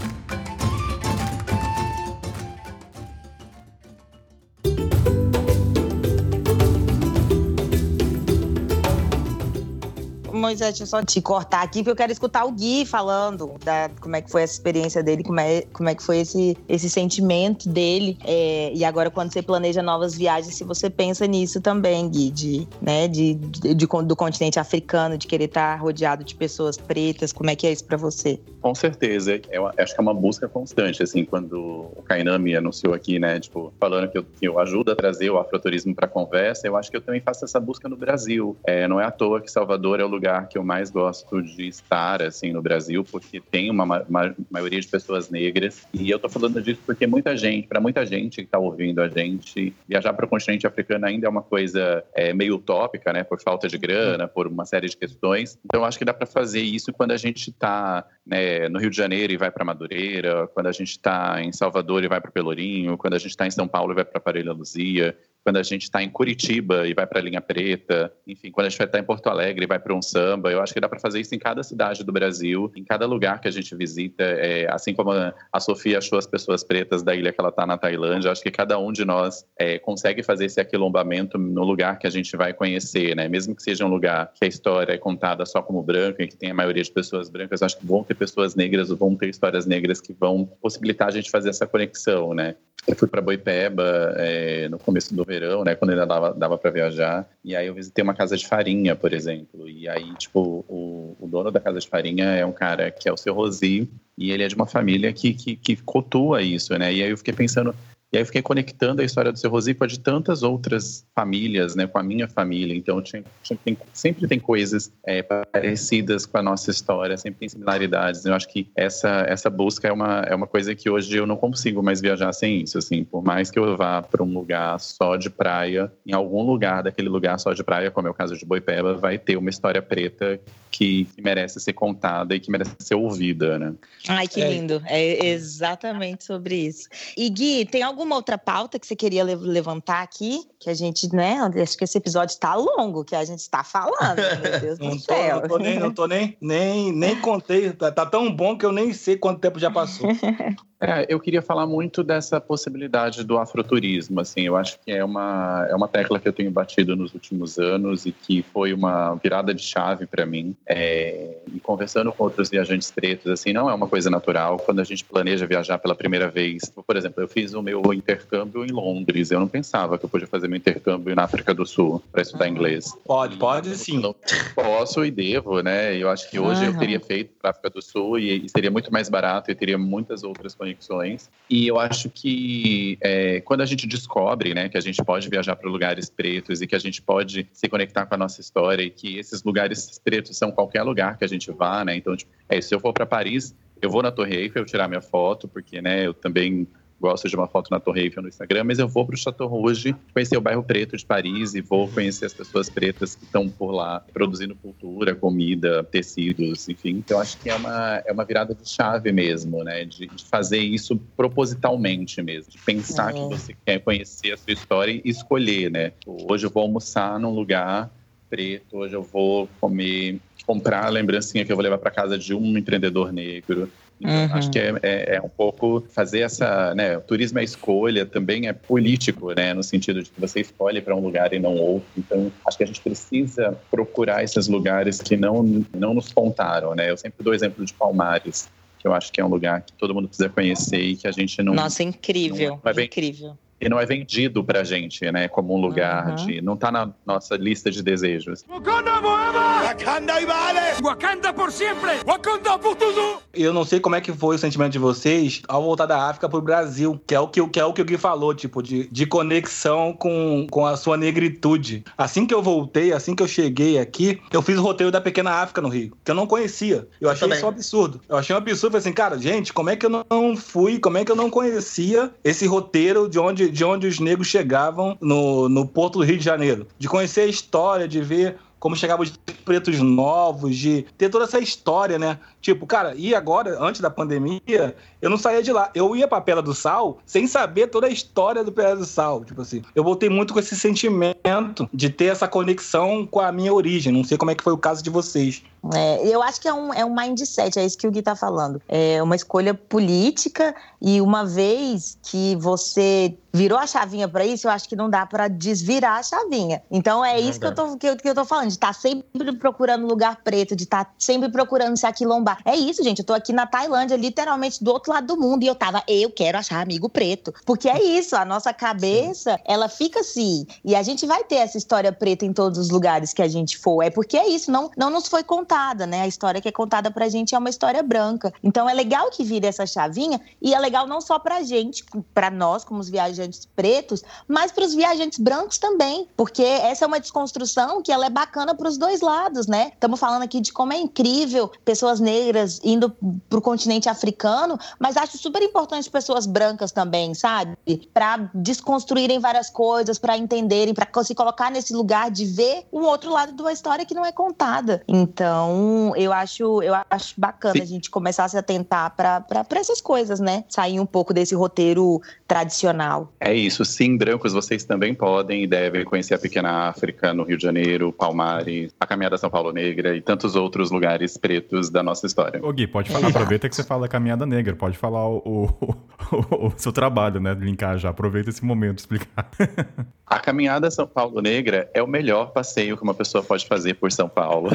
Moisés, deixa eu só te cortar aqui, porque eu quero escutar o Gui falando da, como é que foi essa experiência dele, como é, como é que foi esse, esse sentimento dele. É, e agora, quando você planeja novas viagens, se você pensa nisso também, Gui, de, né, de, de, de do continente africano, de querer estar rodeado de pessoas pretas, como é que é isso para você? Com certeza. Eu acho que é uma busca constante, assim, quando o Kainan me anunciou aqui, né, tipo, falando que eu, que eu ajudo a trazer o afroturismo para conversa, eu acho que eu também faço essa busca no Brasil. É, não é à toa que Salvador é o lugar lugar que eu mais gosto de estar, assim, no Brasil, porque tem uma, maioria de pessoas negras. E eu tô falando disso porque muita gente, para muita gente que tá ouvindo a gente, viajar para o continente africano ainda é uma coisa é, meio utópica, né? Por falta de grana, por uma série de questões. Então, acho que dá para fazer isso quando a gente está né, no Rio de Janeiro e vai para Madureira, quando a gente está em Salvador e vai para Pelourinho, quando a gente está em São Paulo e vai para Parelha Luzia, quando a gente está em Curitiba e vai para a linha preta, enfim, quando a gente vai estar tá em Porto Alegre e vai para um samba, eu acho que dá para fazer isso em cada cidade do Brasil, em cada lugar que a gente visita. É, assim como a Sofia achou as pessoas pretas da ilha que ela está na Tailândia, acho que cada um de nós é, consegue fazer esse aquilombamento no lugar que a gente vai conhecer, né? Mesmo que seja um lugar que a história é contada só como branca e que tem a maioria de pessoas brancas, acho que vão ter pessoas negras, vão ter histórias negras que vão possibilitar a gente fazer essa conexão, né? Eu fui para Boipeba é, no começo do verão, né, quando ainda dava, dava para viajar, e aí eu visitei uma casa de farinha, por exemplo, e aí, tipo, o, o dono da casa de farinha é um cara que é o seu Rosi, e ele é de uma família que, que, que cotua isso, né, e aí eu fiquei pensando, e aí eu fiquei conectando a história do seu Rosico de tantas outras famílias, né, com a minha família. Então tinha, tinha, tem, sempre tem coisas é, parecidas com a nossa história, sempre tem similaridades. Eu acho que essa essa busca é uma é uma coisa que hoje eu não consigo mais viajar sem isso. Assim, por mais que eu vá para um lugar só de praia, em algum lugar daquele lugar só de praia, como é o caso de Boipeba, vai ter uma história preta que, que, merece ser contada e que merece ser ouvida, né? Ai, que é. lindo. É exatamente sobre isso. E Gui, tem alguma outra pauta que você queria levantar aqui? Que a gente, né? Acho que esse episódio está longo, que a gente está falando, meu Deus não do tô, céu. Não tô nem, não tô nem, nem, nem contei. Tá, tá tão bom que eu nem sei quanto tempo já passou. É, eu queria falar muito dessa possibilidade do afroturismo, assim, eu acho que é uma, é uma tecla que eu tenho batido nos últimos anos e que foi uma virada de chave para mim. É, e conversando com outros viajantes pretos, assim, não é uma coisa natural. Quando a gente planeja viajar pela primeira vez, por exemplo, eu fiz o meu intercâmbio em Londres, eu não pensava que eu podia fazer meu intercâmbio na África do Sul para estudar inglês. Pode, pode sim. Não posso e devo, né? Eu acho que hoje uhum. eu teria feito para África do Sul e, e seria muito mais barato e teria muitas outras conexões. E eu acho que é, quando a gente descobre né, que a gente pode viajar para lugares pretos e que a gente pode se conectar com a nossa história e que esses lugares pretos são qualquer lugar que a gente vá, né? Então, tipo, é, se eu for para Paris, eu vou na Torre Eiffel tirar minha foto, porque né, eu também gosto de uma foto na Torre Eiffel no Instagram, mas eu vou para o Chateau Rouge conhecer o bairro preto de Paris e vou conhecer as pessoas pretas que estão por lá produzindo cultura, comida, tecidos, enfim. Então acho que é uma, é uma virada de chave mesmo, né? De, de fazer isso propositalmente mesmo, de pensar é. que você quer conhecer a sua história e escolher, né? Hoje eu vou almoçar num lugar preto, hoje eu vou comer, comprar a lembrancinha que eu vou levar para casa de um empreendedor negro. Então, uhum. acho que é, é, é, um pouco fazer essa, né, o turismo é escolha, também é político, né, no sentido de que você escolhe para um lugar e não outro. Então, acho que a gente precisa procurar esses lugares que não, não nos contaram, né. Eu sempre dou exemplo de Palmares, que eu acho que é um lugar que todo mundo precisa conhecer e que a gente não... Nossa, incrível, não, incrível e não é vendido pra gente, né? Como um lugar uhum. de. Não tá na nossa lista de desejos. Wakanda e vale! Wakanda por sempre! Wakanda por tudo! Eu não sei como é que foi o sentimento de vocês ao voltar da África pro Brasil, que é o que, que, é o, que o Gui falou, tipo, de, de conexão com, com a sua negritude. Assim que eu voltei, assim que eu cheguei aqui, eu fiz o roteiro da Pequena África no Rio, que eu não conhecia. Eu, eu achei também. isso um absurdo. Eu achei um absurdo, falei assim, cara, gente, como é que eu não fui, como é que eu não conhecia esse roteiro de onde de onde os negros chegavam no, no Porto do Rio de Janeiro. De conhecer a história, de ver como chegavam os pretos novos, de ter toda essa história, né? Tipo, cara, e agora, antes da pandemia, eu não saía de lá. Eu ia pra Pedra do Sal sem saber toda a história do Pedra do Sal. Tipo assim, eu voltei muito com esse sentimento de ter essa conexão com a minha origem. Não sei como é que foi o caso de vocês. É, eu acho que é um, é um mindset, é isso que o Gui tá falando. É uma escolha política e uma vez que você virou a chavinha para isso, eu acho que não dá para desvirar a chavinha. Então é isso que eu, tô, que, eu, que eu tô falando, de estar tá sempre procurando lugar preto, de estar tá sempre procurando se aquilombar. É isso, gente. Eu tô aqui na Tailândia, literalmente do outro lado do mundo, e eu tava, eu quero achar amigo preto. Porque é isso, a nossa cabeça, ela fica assim. E a gente vai ter essa história preta em todos os lugares que a gente for. É porque é isso, não, não nos foi contada, né? A história que é contada pra gente é uma história branca. Então é legal que vire essa chavinha, e é legal não só pra gente, pra nós, como os viajantes pretos, mas para os viajantes brancos também, porque essa é uma desconstrução que ela é bacana para os dois lados, né? Estamos falando aqui de como é incrível pessoas negras indo para o continente africano, mas acho super importante pessoas brancas também, sabe? Para desconstruírem várias coisas, para entenderem, para se colocar nesse lugar de ver um outro lado de uma história que não é contada. Então, eu acho, eu acho bacana Sim. a gente começar a se atentar para essas coisas, né? Sair um pouco desse roteiro tradicional. É isso, sim, brancos, vocês também podem e devem conhecer a Pequena África no Rio de Janeiro, Palmares, a Caminhada São Paulo Negra e tantos outros lugares pretos da nossa história. Ô Gui, pode falar, aproveita que você fala Caminhada Negra, pode falar o, o, o, o seu trabalho, né? Linkar já, aproveita esse momento explicar. A Caminhada São Paulo Negra é o melhor passeio que uma pessoa pode fazer por São Paulo.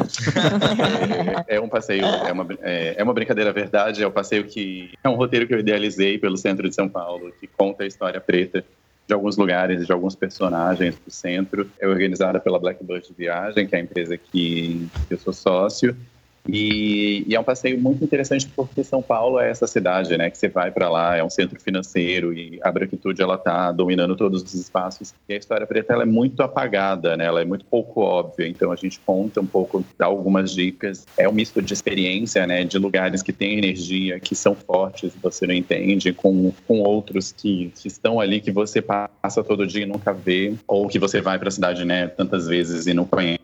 é, é, um passeio, é uma, é, é, uma brincadeira verdade, é um passeio que é um roteiro que eu idealizei pelo centro de São Paulo, que conta a história preta de alguns lugares, de alguns personagens do centro. É organizada pela Blackbird Viagem, que é a empresa que, que eu sou sócio. E, e, é um passeio muito interessante porque São Paulo é essa cidade, né? Que você vai para lá, é um centro financeiro e a branquitude ela tá dominando todos os espaços. E a história preta ela é muito apagada, né? Ela é muito pouco óbvia. Então a gente conta um pouco, dá algumas dicas. É um misto de experiência, né? De lugares que têm energia, que são fortes, você não entende, com, com outros que, que estão ali que você passa todo dia e nunca vê, ou que você vai para a cidade, né? Tantas vezes e não conhece.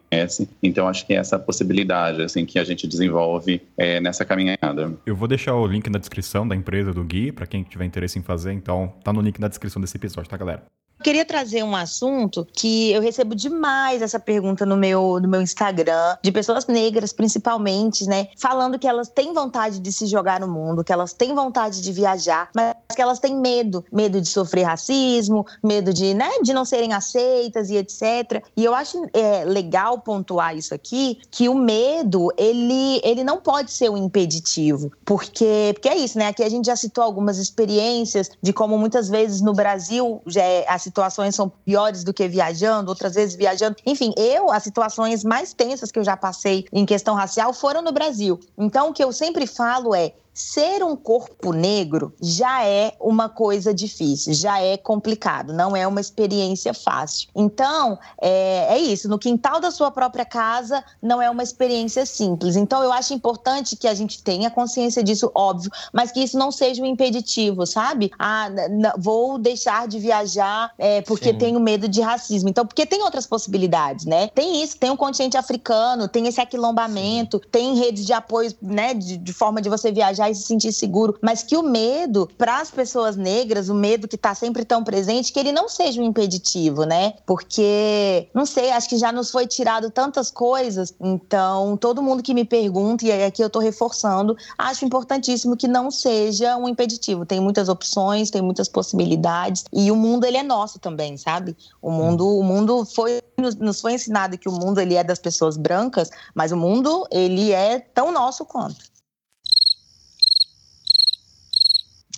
Então acho que é essa possibilidade, assim, que a gente desenvolve é, nessa caminhada. Eu vou deixar o link na descrição da empresa do Gui, para quem tiver interesse em fazer, então tá no link na descrição desse episódio, tá, galera? Queria trazer um assunto que eu recebo demais essa pergunta no meu, no meu Instagram, de pessoas negras, principalmente, né? Falando que elas têm vontade de se jogar no mundo, que elas têm vontade de viajar, mas que elas têm medo. Medo de sofrer racismo, medo de, né, de não serem aceitas e etc. E eu acho é, legal pontuar isso aqui, que o medo, ele, ele não pode ser um impeditivo. Porque, porque é isso, né? Aqui a gente já citou algumas experiências de como muitas vezes no Brasil já é, situações são piores do que viajando, outras vezes viajando. Enfim, eu, as situações mais tensas que eu já passei em questão racial foram no Brasil. Então, o que eu sempre falo é: ser um corpo negro já é uma coisa difícil, já é complicado, não é uma experiência fácil. Então, é, é, isso, no quintal da sua própria casa não é uma experiência simples. Então, eu acho importante que a gente tenha consciência disso, óbvio, mas que isso não seja um impeditivo, sabe? Ah, vou deixar de viajar é, porque Sim. tenho medo de racismo. Então, porque tem outras possibilidades, né? Tem isso, tem o um continente africano, tem esse aquilombamento, Sim. tem redes de apoio, né, de, de forma de você viajar e se sentir seguro, mas que o medo para as pessoas negras, o medo que está sempre tão presente, que ele não seja um impeditivo, né? Porque, não sei, acho que já nos foi tirado tantas coisas, então todo mundo que me pergunta, e aqui eu estou reforçando, acho importantíssimo que não seja um impeditivo. Tem muitas opções, tem muitas possibilidades, e o mundo ele é nosso também, sabe? O mundo, o mundo foi nos foi ensinado que o mundo ele é das pessoas brancas, mas o mundo ele é tão nosso quanto.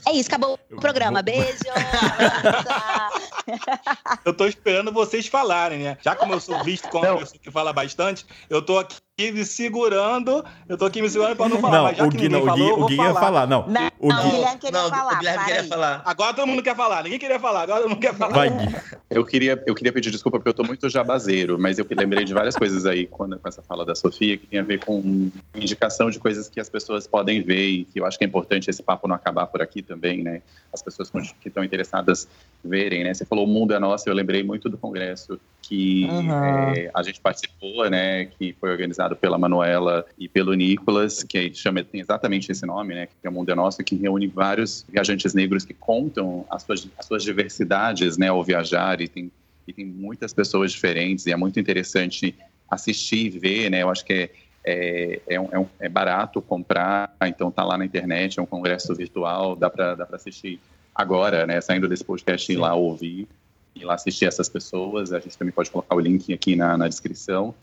É isso, acabou o programa. Beijo! eu tô esperando vocês falarem, né? Já como eu sou visto como uma pessoa que fala bastante, eu tô aqui me segurando, eu tô aqui me segurando pra não falar. Não, mas já o Gui, não, falou, o Gui, o Gui ia falar, não. Não, o, Gui... Guilherme queria não, falar. O Guilherme queria falar. Agora todo mundo quer falar, ninguém queria falar, agora todo mundo quer falar. Vai, Gui. Eu queria, eu queria pedir desculpa porque eu tô muito jabazeiro, mas eu lembrei de várias coisas aí quando, com essa fala da Sofia que tem a ver com indicação de coisas que as pessoas podem ver e que eu acho que é importante esse papo não acabar por aqui também, né? As pessoas que estão interessadas verem, né? Você falou o mundo é nosso, eu lembrei muito do congresso que uhum. é, a gente participou, né? Que foi organizado pela Manuela e pelo Nicolas, que chama tem exatamente esse nome, né? Que é o mundo é nosso, que reúne vários viajantes negros que contam as suas, as suas diversidades, né? Ao viajar e tem e tem muitas pessoas diferentes e é muito interessante assistir e ver, né? Eu acho que é é, é, é, um, é, barato comprar, então tá lá na internet, é um congresso virtual, dá para dá assistir agora, né? Saindo desse podcast, ir lá ouvir, ir lá assistir essas pessoas. A gente também pode colocar o link aqui na, na descrição.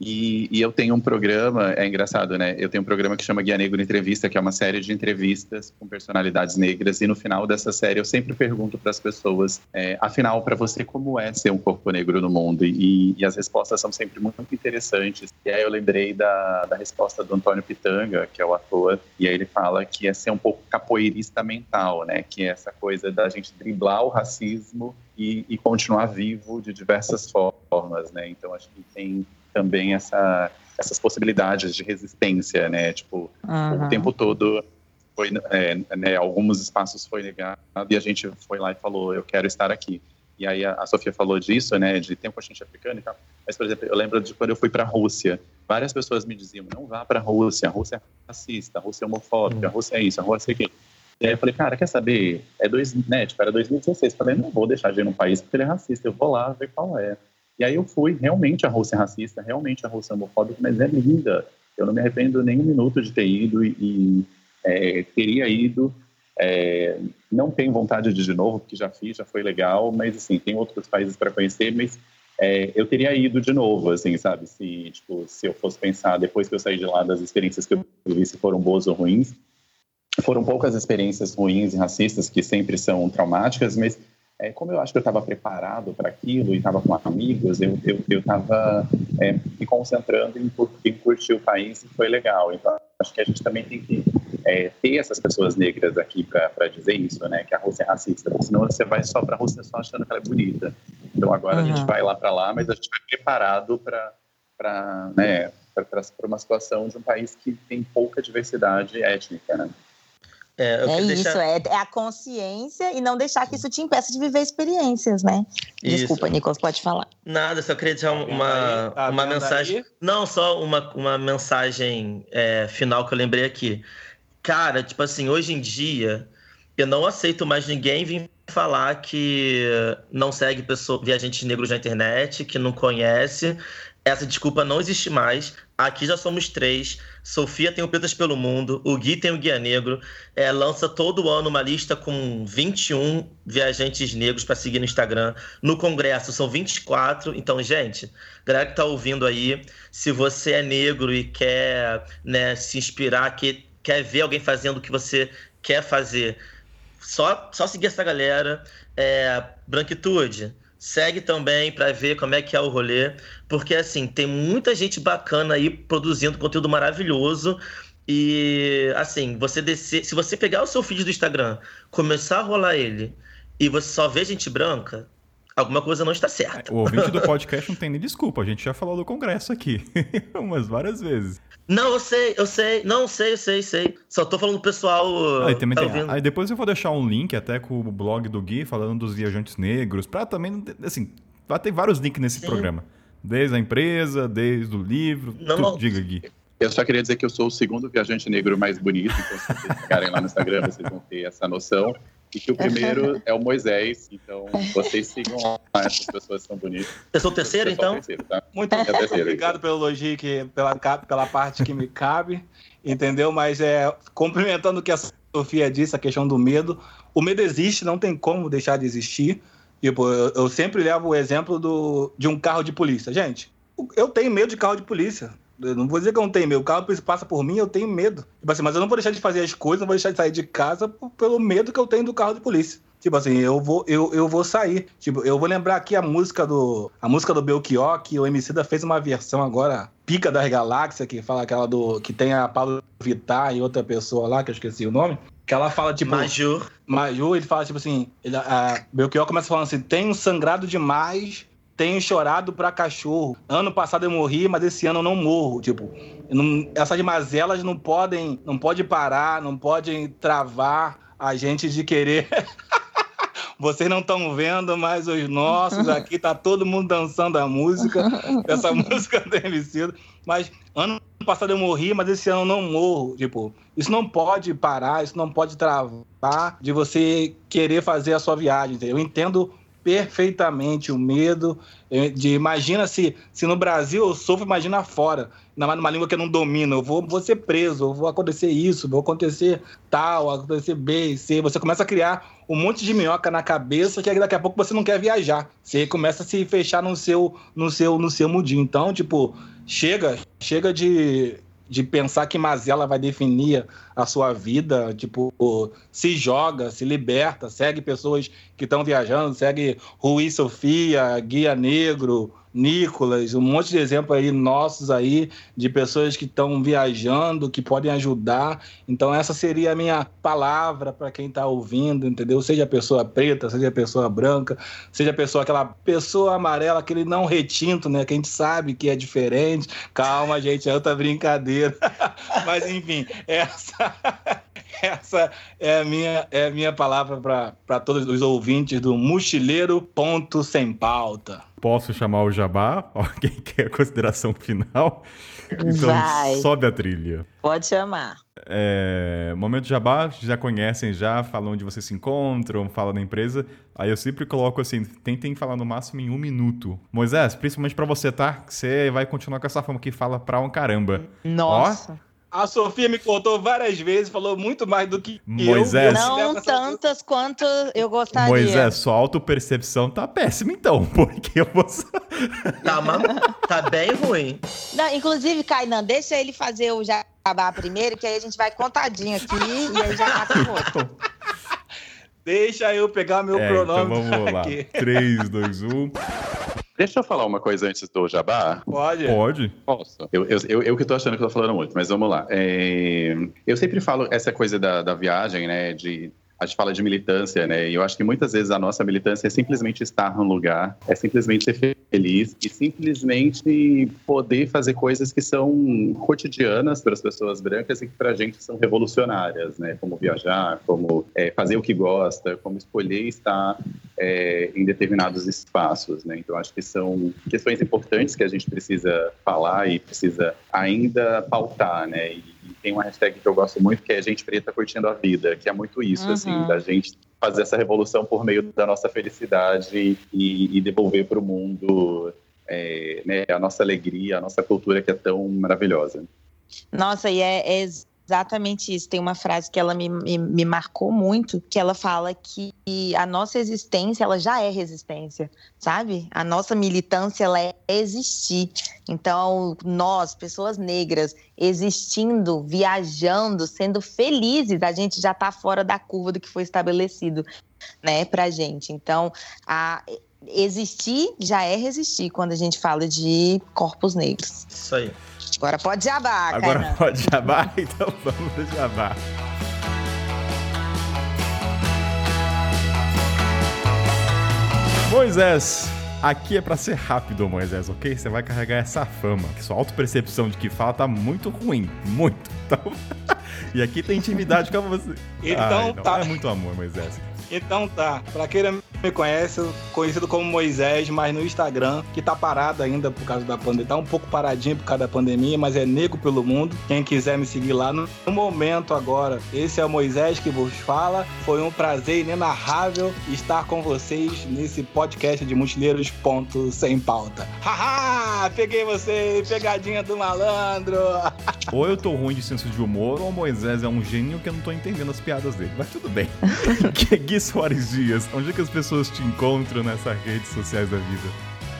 E, e, eu tenho um programa, é engraçado, né? Eu tenho um programa que chama Guia Negro Entrevista, que é uma série de entrevistas com personalidades negras. E no final dessa série eu sempre pergunto para as pessoas, é, afinal, para você, como é ser um corpo negro no mundo? E, e, as respostas são sempre muito interessantes. E aí eu lembrei da, da resposta do Antônio Pitanga, que é o ator, e aí ele fala que é ser um pouco capoeirista mental, né? Que é essa coisa da gente driblar o racismo e, e continuar vivo de diversas formas, né? Então acho que tem também essa, essas possibilidades de resistência, né? Tipo, uhum. o tempo todo foi, é, né, alguns espaços foi negado e a gente foi lá e falou, eu quero estar aqui. E aí a, a Sofia falou disso, né, de tempo a gente africano e tal. Mas, por exemplo, eu lembro de quando eu fui para a Rússia, várias pessoas me diziam, não vá para a Rússia, a Rússia é racista, a Rússia é homofóbica, a Rússia é isso, a Rússia é aquilo. E aí eu falei, cara, quer saber? É dois, né, tipo, era 2016. Falei, não vou deixar de ir num país porque ele é racista, eu vou lá ver qual é. E aí eu fui, realmente a Rússia é racista, realmente a Rússia é homofóbica, mas é linda. Eu não me arrependo nem um minuto de ter ido e, e é, teria ido. É, não tenho vontade de ir de novo, porque já fiz, já foi legal, mas assim, tem outros países para conhecer, mas é, eu teria ido de novo, assim, sabe? Se, tipo, se eu fosse pensar, depois que eu saí de lá, das experiências que eu vi, se foram boas ou ruins. Foram poucas experiências ruins e racistas, que sempre são traumáticas, mas é, como eu acho que eu estava preparado para aquilo e estava com amigos, eu estava é, me concentrando em, em, curtir o país e foi legal. Então, acho que a gente também tem que é, ter essas pessoas negras aqui para dizer isso, né? Que a Rússia é racista, porque senão você vai só para a Rússia só achando que ela é bonita. Então, agora uhum. a gente vai lá para lá, mas a gente vai preparado para né, uma situação de um país que tem pouca diversidade étnica, né? É, é isso, deixar... é, é, a consciência e não deixar que isso te impeça de viver experiências, né? Desculpa, isso. Nicolas, pode falar. Nada, só queria deixar uma, tá uma mensagem. Aí? Não, só uma, uma mensagem é, final que eu lembrei aqui. Cara, tipo assim, hoje em dia, eu não aceito mais ninguém vir falar que não segue pessoa, viajantes negros na internet, que não conhece. Essa desculpa não existe mais. Aqui já somos três. Sofia tem o Pretas pelo Mundo, o Gui tem o Guia Negro. É, lança todo ano uma lista com 21 viajantes negros para seguir no Instagram. No Congresso são 24. Então, gente, galera que tá ouvindo aí, se você é negro e quer né, se inspirar, que, quer ver alguém fazendo o que você quer fazer, só, só seguir essa galera. É, branquitude Segue também para ver como é que é o rolê, porque assim, tem muita gente bacana aí produzindo conteúdo maravilhoso. E assim, você descer, se você pegar o seu feed do Instagram, começar a rolar ele e você só vê gente branca, alguma coisa não está certa. O ouvinte do podcast não tem nem desculpa, a gente já falou do congresso aqui umas várias vezes. Não, eu sei, eu sei. Não, sei, eu sei, sei. Só tô falando pro pessoal. Aí, também tá tem, aí depois eu vou deixar um link até com o blog do Gui falando dos viajantes negros, pra também, assim, vai ter vários links nesse Sim. programa. Desde a empresa, desde o livro. Não, tudo, não. Diga, Gui. Eu só queria dizer que eu sou o segundo viajante negro mais bonito, então se vocês ficarem lá no Instagram, vocês vão ter essa noção. E que o primeiro é o Moisés, então vocês sigam lá, essas pessoas são bonitas. Eu sou o terceiro, eu então? O terceiro, tá? Muito é terceiro, obrigado pelo elogio, que, pela, pela parte que me cabe, entendeu? Mas é, complementando o que a Sofia disse, a questão do medo, o medo existe, não tem como deixar de existir. Tipo, eu, eu sempre levo o exemplo do, de um carro de polícia. Gente, eu tenho medo de carro de polícia. Eu não vou dizer que eu não tenho medo. O carro passa por mim, eu tenho medo. Tipo assim, mas eu não vou deixar de fazer as coisas, não vou deixar de sair de casa pelo medo que eu tenho do carro de polícia. Tipo assim, eu vou, eu, eu vou sair. Tipo, eu vou lembrar aqui a música do. A música do Belchior, que o MC da fez uma versão agora, Pica das Galáxias, que fala aquela do. que tem a Paulo Vittar e outra pessoa lá, que eu esqueci o nome. Que ela fala, tipo. Major. Major, ele fala, tipo assim. Ele, a Belchior começa falando assim: tenho sangrado demais tenho chorado pra cachorro. Ano passado eu morri, mas esse ano eu não morro. Tipo, não, essas mazelas não podem, não pode parar, não podem travar a gente de querer. Vocês não estão vendo, mas os nossos aqui tá todo mundo dançando a música, essa música do MC. Mas ano passado eu morri, mas esse ano eu não morro. Tipo, isso não pode parar, isso não pode travar de você querer fazer a sua viagem. Eu entendo perfeitamente o medo. De imagina se, se no Brasil eu sofro, imagina fora, numa língua que eu não domino, eu vou, vou ser preso, vou acontecer isso, vou acontecer tal, acontecer B C, você começa a criar um monte de minhoca na cabeça que daqui a pouco você não quer viajar, você começa a se fechar no seu no seu no seu mudinho, então tipo, chega, chega de de pensar que Mazela vai definir a sua vida, tipo, se joga, se liberta, segue pessoas que estão viajando, segue Rui Sofia, Guia Negro, Nicolas, um monte de exemplos aí nossos aí de pessoas que estão viajando, que podem ajudar. Então essa seria a minha palavra para quem está ouvindo, entendeu? Seja pessoa preta, seja pessoa branca, seja pessoa aquela pessoa amarela, aquele não retinto, né? Que a gente sabe que é diferente. Calma, gente, é outra brincadeira. Mas enfim, essa Essa é a minha, é a minha palavra para todos os ouvintes do Mochileiro Ponto Sem Pauta. Posso chamar o Jabá? Alguém quer a consideração final? Então Vai. sobe a trilha. Pode chamar. É, momento Jabá, já conhecem já, falam onde vocês se encontram, falam da empresa. Aí eu sempre coloco assim, tentem falar no máximo em um minuto. Moisés, principalmente pra você, tá? Que você vai continuar com essa fama que fala pra um caramba. Nossa. A Sofia me contou várias vezes, falou muito mais do que Moisés. eu. Não tantas quanto eu gostaria. Moisés, sua autopercepção tá péssima então, porque eu vou... Tá, mas tá bem ruim. Não, inclusive, Kainan, deixa ele fazer o jabá primeiro, que aí a gente vai contadinho aqui e aí já tá com o outro. Deixa eu pegar meu É, então pronome vamos lá. aqui. 3, 2, 1. Deixa eu falar uma coisa antes do Jabá. Pode? Pode? Posso? Eu, eu, eu, eu que tô achando que eu tô falando muito, mas vamos lá. É, eu sempre falo essa coisa da, da viagem, né? De, a gente fala de militância, né? E eu acho que muitas vezes a nossa militância é simplesmente estar num lugar, é simplesmente ser feliz e simplesmente poder fazer coisas que são cotidianas para as pessoas brancas e que para a gente são revolucionárias, né? Como viajar, como é, fazer o que gosta, como escolher estar é, em determinados espaços, né? Então acho que são questões importantes que a gente precisa falar e precisa ainda pautar, né? E, e tem uma hashtag que eu gosto muito que é gente preta curtindo a vida, que é muito isso, Uhum. assim, da gente fazer essa revolução por meio da nossa felicidade e, e devolver para o mundo é, né, a nossa alegria, a nossa cultura que é tão maravilhosa. Nossa, e é, é exatamente isso. Tem uma frase que ela me, me, me marcou muito, que ela fala que a nossa existência, ela já é resistência, sabe? A nossa militância, ela é existir. Então, nós, pessoas negras, existindo, viajando, sendo felizes, a gente já está fora da curva do que foi estabelecido, né, pra gente. Então, a existir já é resistir quando a gente fala de corpos negros. Isso aí. Agora pode jabar, Agora Kainan. pode Jabá? Então vamos no Jabá. Moisés, aqui é pra ser rápido, Moisés, ok? Você vai carregar essa fama, que sua autopercepção de que fala tá muito ruim, muito. Então, e aqui tem intimidade com você. Então Ai, não, tá. É muito amor, Moisés. Então tá, pra quem não me conhece, conhecido como Moisés, mas no Instagram, que tá parado ainda por causa da pandemia, tá um pouco paradinho por causa da pandemia, mas é Nego pelo Mundo. Quem quiser me seguir lá, no momento agora, esse é o Moisés que vos fala. Foi um prazer inenarrável estar com vocês nesse podcast de Mochileiros Ponto Sem Pauta. Haha! Peguei você, pegadinha do malandro! Ou eu tô ruim de senso de humor, ou o Moisés é um gênio que eu não tô entendendo as piadas dele. Mas tudo bem. Que- Gui Soares Dias, onde é que as pessoas te encontram nessas redes sociais da vida?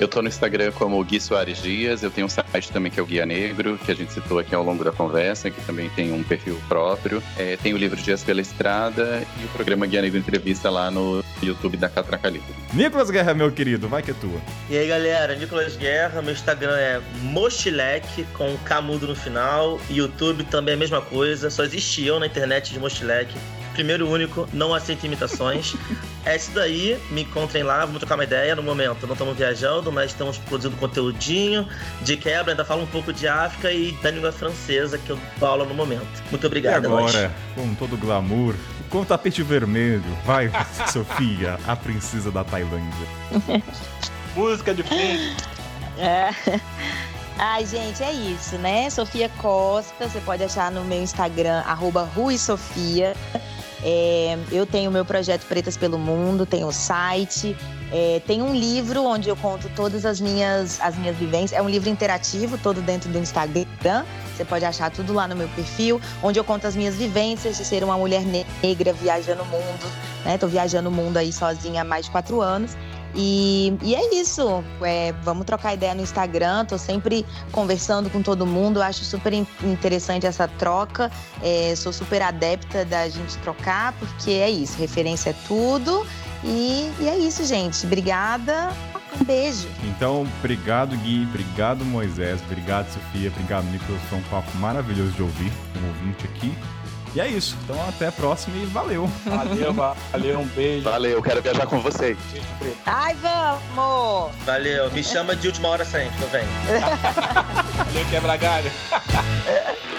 Eu tô no Instagram como Gui Soares Dias, eu tenho um site também que é o Guia Negro, que a gente citou aqui ao longo da conversa, que também tem um perfil próprio. É, tem o livro Dias pela Estrada e o programa Guia Negro Entrevista lá no YouTube da Catraca Livre. Nicolas Guerra, meu querido, vai que é tua. E aí, galera, Nicolas Guerra, meu Instagram é Mochileque, com Camudo no final. YouTube também é a mesma coisa, só existe eu na internet de Mochileque. Primeiro e único, não aceito imitações. é isso daí, me encontrem lá, vamos trocar uma ideia no momento. Não estamos viajando, mas estamos produzindo conteúdinho. De quebra, ainda falo um pouco de África e da língua francesa, que eu dou aula no momento. Muito E obrigado, nóis. agora, com todo o glamour, com o tapete vermelho, vai, Sofia, a princesa da Tailândia. Música de fundo. É. Ai, gente, é isso, né? Sofia Costa, você pode achar no meu Instagram, arroba ruisofia. É, eu tenho meu projeto Pretas pelo Mundo, tenho o site, é, tem um livro onde eu conto todas as minhas, as minhas vivências. É um livro interativo, todo dentro do Instagram. Você pode achar tudo lá no meu perfil, onde eu conto as minhas vivências de ser uma mulher negra viajando o mundo. Né? Tô viajando o mundo aí sozinha há mais de quatro anos. E, e é isso. É, vamos trocar ideia no Instagram. Tô sempre conversando com todo mundo. Acho super in- interessante essa troca. É, sou super adepta da gente trocar, porque é isso. Referência é tudo. E, e é isso, gente. Obrigada. Um beijo. Então, obrigado, Gui, obrigado, Moisés, obrigado, Sofia, obrigado, Nicolas. Foi um papo maravilhoso de ouvir, um ouvinte aqui. E é isso. Então, até a próxima e valeu. Valeu, valeu, um beijo. Valeu, quero viajar com vocês. Preto. Ai, vamos! Valeu, me chama de última hora sempre, eu venho. Valeu, quebra galho.